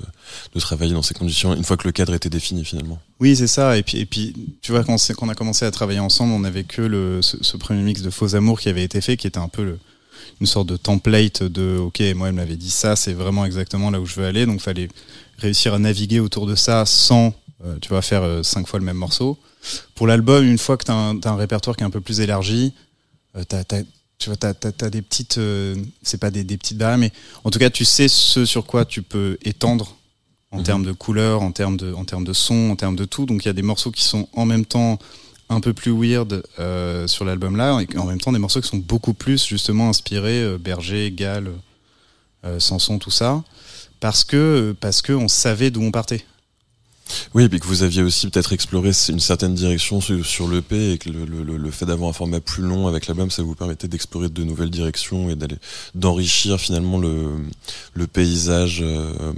de travailler dans ces conditions une fois que le cadre était défini finalement. Oui, c'est ça. Et puis, et puis, tu vois, quand, on a commencé à travailler ensemble, on n'avait que le, ce, premier mix de Faux Amour qui avait été fait, qui était un peu le, une sorte de template de OK, moi, elle m'avait dit ça, c'est vraiment exactement là où je veux aller. Donc, fallait réussir à naviguer autour de ça sans, euh, tu vois, faire euh, cinq fois le même morceau. Pour l'album, une fois que tu as, un répertoire qui est un peu plus élargi, euh, t'as- t'as- tu vois, t'as, t'as- t'as des petites, euh, c'est pas des, des petites barrières, mais en tout cas, tu sais ce sur quoi tu peux étendre en Mhm. termes de couleurs, en termes de, en termes de son, en termes de tout. Donc il y a des morceaux qui sont en même temps un peu plus weird euh, sur l'album là, et en même temps des morceaux qui sont beaucoup plus justement inspirés euh, Berger, Gall, Sanson, tout ça, parce que parce que on savait d'où on partait. Oui, et puis que vous aviez aussi peut-être exploré une certaine direction sur, l'EP et que le, le, fait d'avoir un format plus long avec l'album, ça vous permettait d'explorer de nouvelles directions et d'aller d'enrichir finalement le, paysage euh,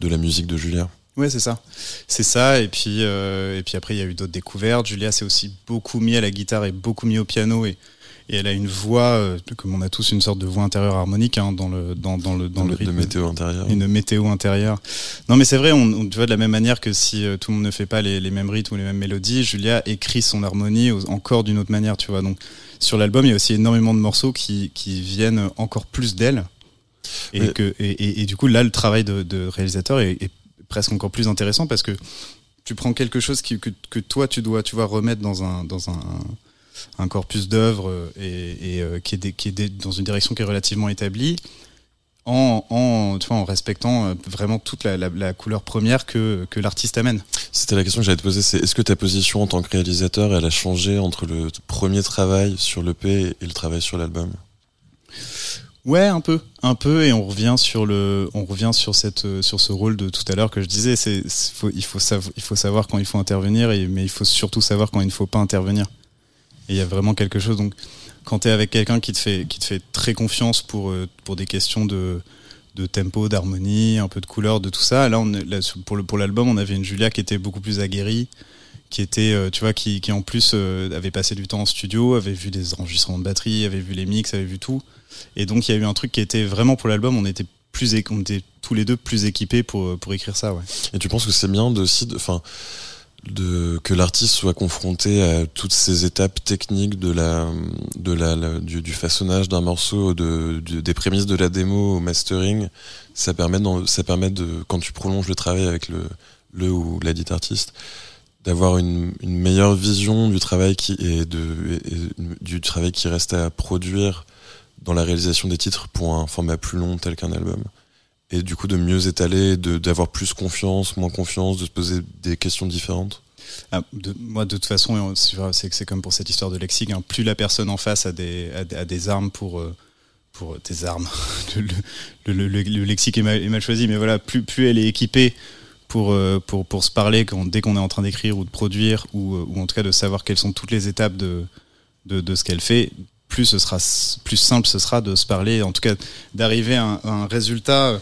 de la musique de Julia. Ouais, c'est ça. C'est ça. Et puis, euh, et puis après, il y a eu d'autres découvertes. Julia s'est aussi beaucoup mis à la guitare et beaucoup mis au piano. Et, et elle a une voix, euh, comme on a tous une sorte de voix intérieure harmonique hein, dans le dans, dans le dans le rythme. météo intérieur. Une météo intérieure. Non, mais c'est vrai. On, on- tu vois de la même manière que si euh, tout le monde ne fait pas les, les mêmes rythmes ou les mêmes mélodies, Julia écrit son harmonie encore d'une autre manière. Tu vois. Donc sur l'album, il y a aussi énormément de morceaux qui qui viennent encore plus d'elle. Et, Mais- que, et, et- et du coup, là, le travail de, de réalisateur est, est presque encore plus intéressant parce que tu prends quelque chose qui, que, que toi, tu dois, tu vas remettre dans un, dans un, un corpus d'œuvres euh, et, et, euh, qui est, des- qui est des- dans une direction qui est relativement établie en, en, tu vois, en respectant euh, vraiment toute la, la, la couleur première que, que l'artiste amène. C'était la question que j'allais te poser, c'est est-ce que ta position en tant que réalisateur, elle a changé entre le premier travail sur l'EP et le travail sur l'album? Ouais, un peu, un peu, et on revient sur le, on revient sur cette, sur ce rôle de tout à l'heure que je disais. C'est, c'est- faut, il faut savoir, il faut savoir quand il faut intervenir, et, mais il faut surtout savoir quand il ne faut pas intervenir. Il y a vraiment quelque chose. Donc, quand tu es avec quelqu'un qui te fait, qui te fait très confiance pour, euh, pour des questions de, de tempo, d'harmonie, un peu de couleur, de tout ça. Là, pour le, pour l'album, on avait une Julia qui était beaucoup plus aguerrie, qui était, euh, tu vois, qui, qui en plus euh, avait passé du temps en studio, avait vu des enregistrements de batterie, avait vu les mix, avait vu tout. Et donc, il y a eu un truc qui était vraiment pour l'album, on était plus, tous les deux plus équipés pour, pour écrire ça. Et tu penses que c'est bien de, de, enfin, de, que l'artiste soit confronté à toutes ces étapes techniques de la, de la, la- du, du façonnage d'un morceau, de, du- des prémices de la démo au mastering. Ça permet, dans, ça permet de, quand tu prolonges le travail avec le, le ou la dite artiste, d'avoir une, une meilleure vision du travail qui est de, du travail qui reste à produire dans la réalisation des titres pour un format plus long tel qu'un album et du coup de mieux étaler, d'avoir plus confiance, moins confiance, de se poser des questions différentes? Ah, de, moi, de toute façon, c'est comme pour cette histoire de lexique. hein, plus la personne en face a des, a, des- armes pour, euh, pour des armes. le, le, le, le- le lexique est mal, choisi, mais voilà, plus, plus elle est équipée pour, euh, pour, pour se parler dès qu'on est en train d'écrire ou de produire, ou, euh, en tout cas de savoir quelles sont toutes les étapes de, de ce qu'elle fait, plus ce sera plus simple ce sera de se parler, en tout cas d'arriver à, un- résultat.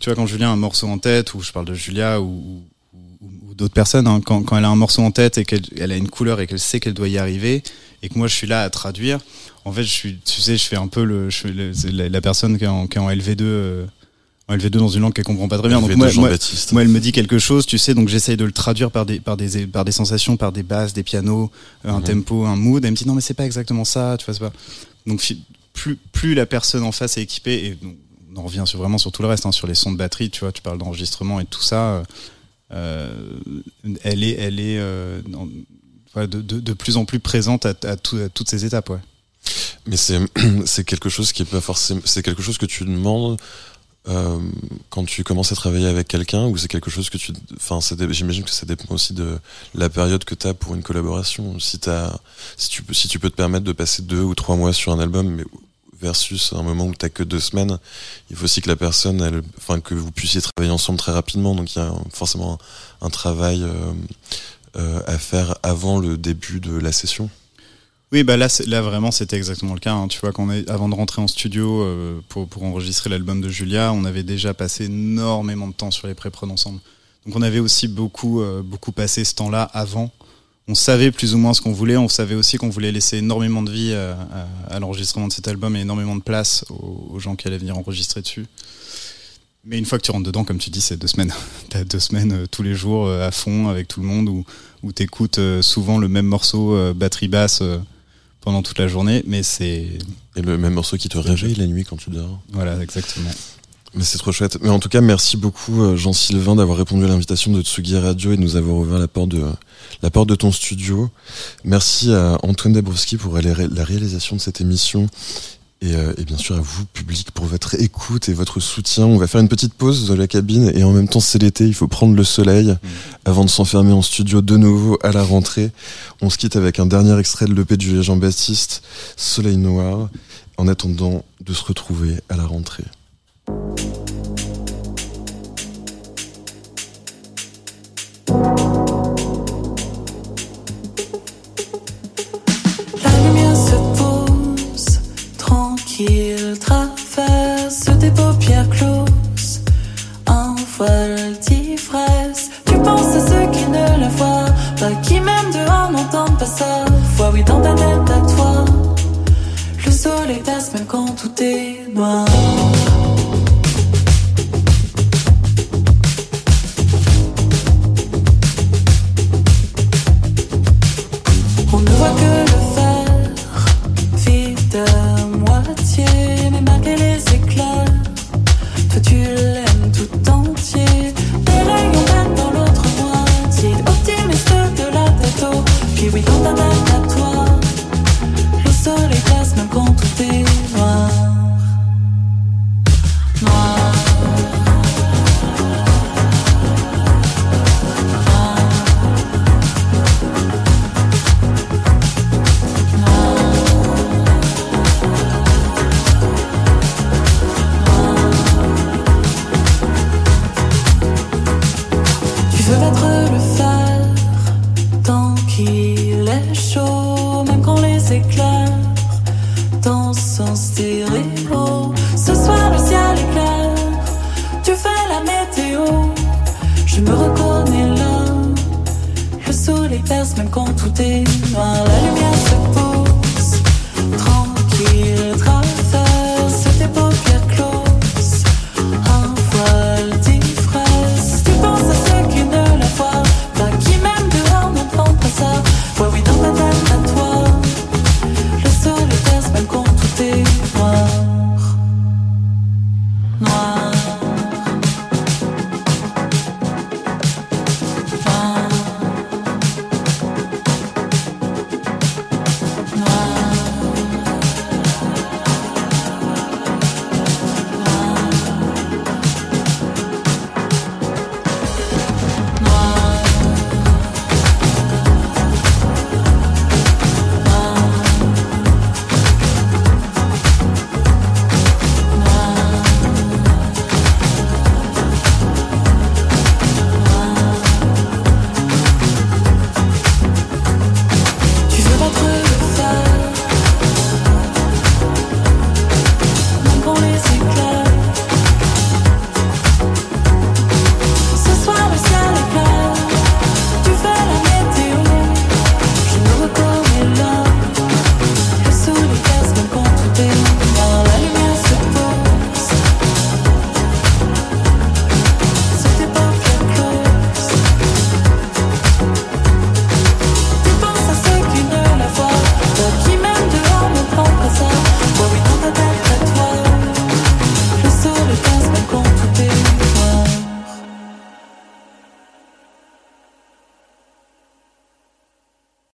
Tu vois, quand Julien a un morceau en tête, ou je parle de Julia, ou, d'autres personnes, hein, quand, elle a un morceau en tête et qu'elle elle a une couleur et qu'elle sait qu'elle doit y arriver, et que moi je suis là à traduire, en fait, je suis, tu sais, je fais un peu le, la, personne qui est en, qui est en LV2, euh, en LV2 dans une langue qu'elle comprend pas très bien. Donc moi, moi, moi, elle me dit quelque chose, tu sais, donc j'essaye de le traduire par des, par des, par des sensations, par des basses, des pianos, euh, un Mhm. tempo, un mood. Elle me dit non, mais c'est pas exactement ça, tu vois, pas. Donc, plus, plus la personne en face est équipée, et donc, on en revient sur, vraiment sur tout le reste, hein, sur les sons de batterie, tu vois, tu parles d'enregistrement et tout ça, euh, euh, elle est, elle est euh, dans- voilà, de, de, de plus en plus présente à, à, tout- à toutes ces étapes, ouais. Mais c'est quelque chose qui est pas forcément c'est quelque chose que tu demandes euh, quand tu commences à travailler avec quelqu'un ou c'est quelque chose que tu enfin j'imagine que ça dépend aussi de la période que tu as pour une collaboration. Si t'as si tu peux si tu peux te permettre de passer deux ou trois mois sur un album mais versus un moment où t'as que deux semaines il faut aussi que la personne elle enfin que vous puissiez travailler ensemble très rapidement. Donc il y a forcément un, un travail euh, euh, à faire avant le début de la session Oui, bah là, là vraiment, c'était exactement le cas. hein. Tu vois, qu'on est, avant de rentrer en studio euh, pour, pour enregistrer l'album de Julia, on avait déjà passé énormément de temps sur les pré-prod ensemble. Donc, on avait aussi beaucoup, euh, beaucoup passé ce temps-là avant. On savait plus ou moins ce qu'on voulait. On savait aussi qu'on voulait laisser énormément de vie à, à- l'enregistrement de cet album et énormément de place aux, gens qui allaient venir enregistrer dessus. Mais une fois que tu rentres dedans, comme tu dis, c'est deux semaines. T'as deux semaines euh, tous les jours euh, à fond avec tout le monde où, où t'écoutes euh, souvent le même morceau euh, batterie basse euh, pendant toute la journée. Mais c'est et le même morceau qui te réveille la nuit quand tu dors voilà exactement. Mais c'est trop chouette. Mais en tout cas, merci beaucoup euh, Jean-Sylvain d'avoir répondu à l'invitation de Tsugi Radio et de nous avoir ouvert la porte de la porte de ton studio. Merci à Antoine Dabrowski pour la, ré- la réalisation de cette émission Et, euh, et bien sûr à vous, public, pour votre écoute et votre soutien. On va faire une petite pause dans la cabine et en même temps c'est l'été, il faut prendre le soleil avant de s'enfermer en studio de nouveau à la rentrée. On se quitte avec un dernier extrait de l'EP de Julien Jean-Baptiste, Soleil Noir, en attendant de se retrouver à la rentrée. Tranquille, traverse tes paupières closes. Un voile d'ivresse. Tu penses à ceux qui ne la voient pas, qui même dehors n'entendent pas sa voix. Oui, dans ta tête à toi, le soleil passe même quand tout est noir.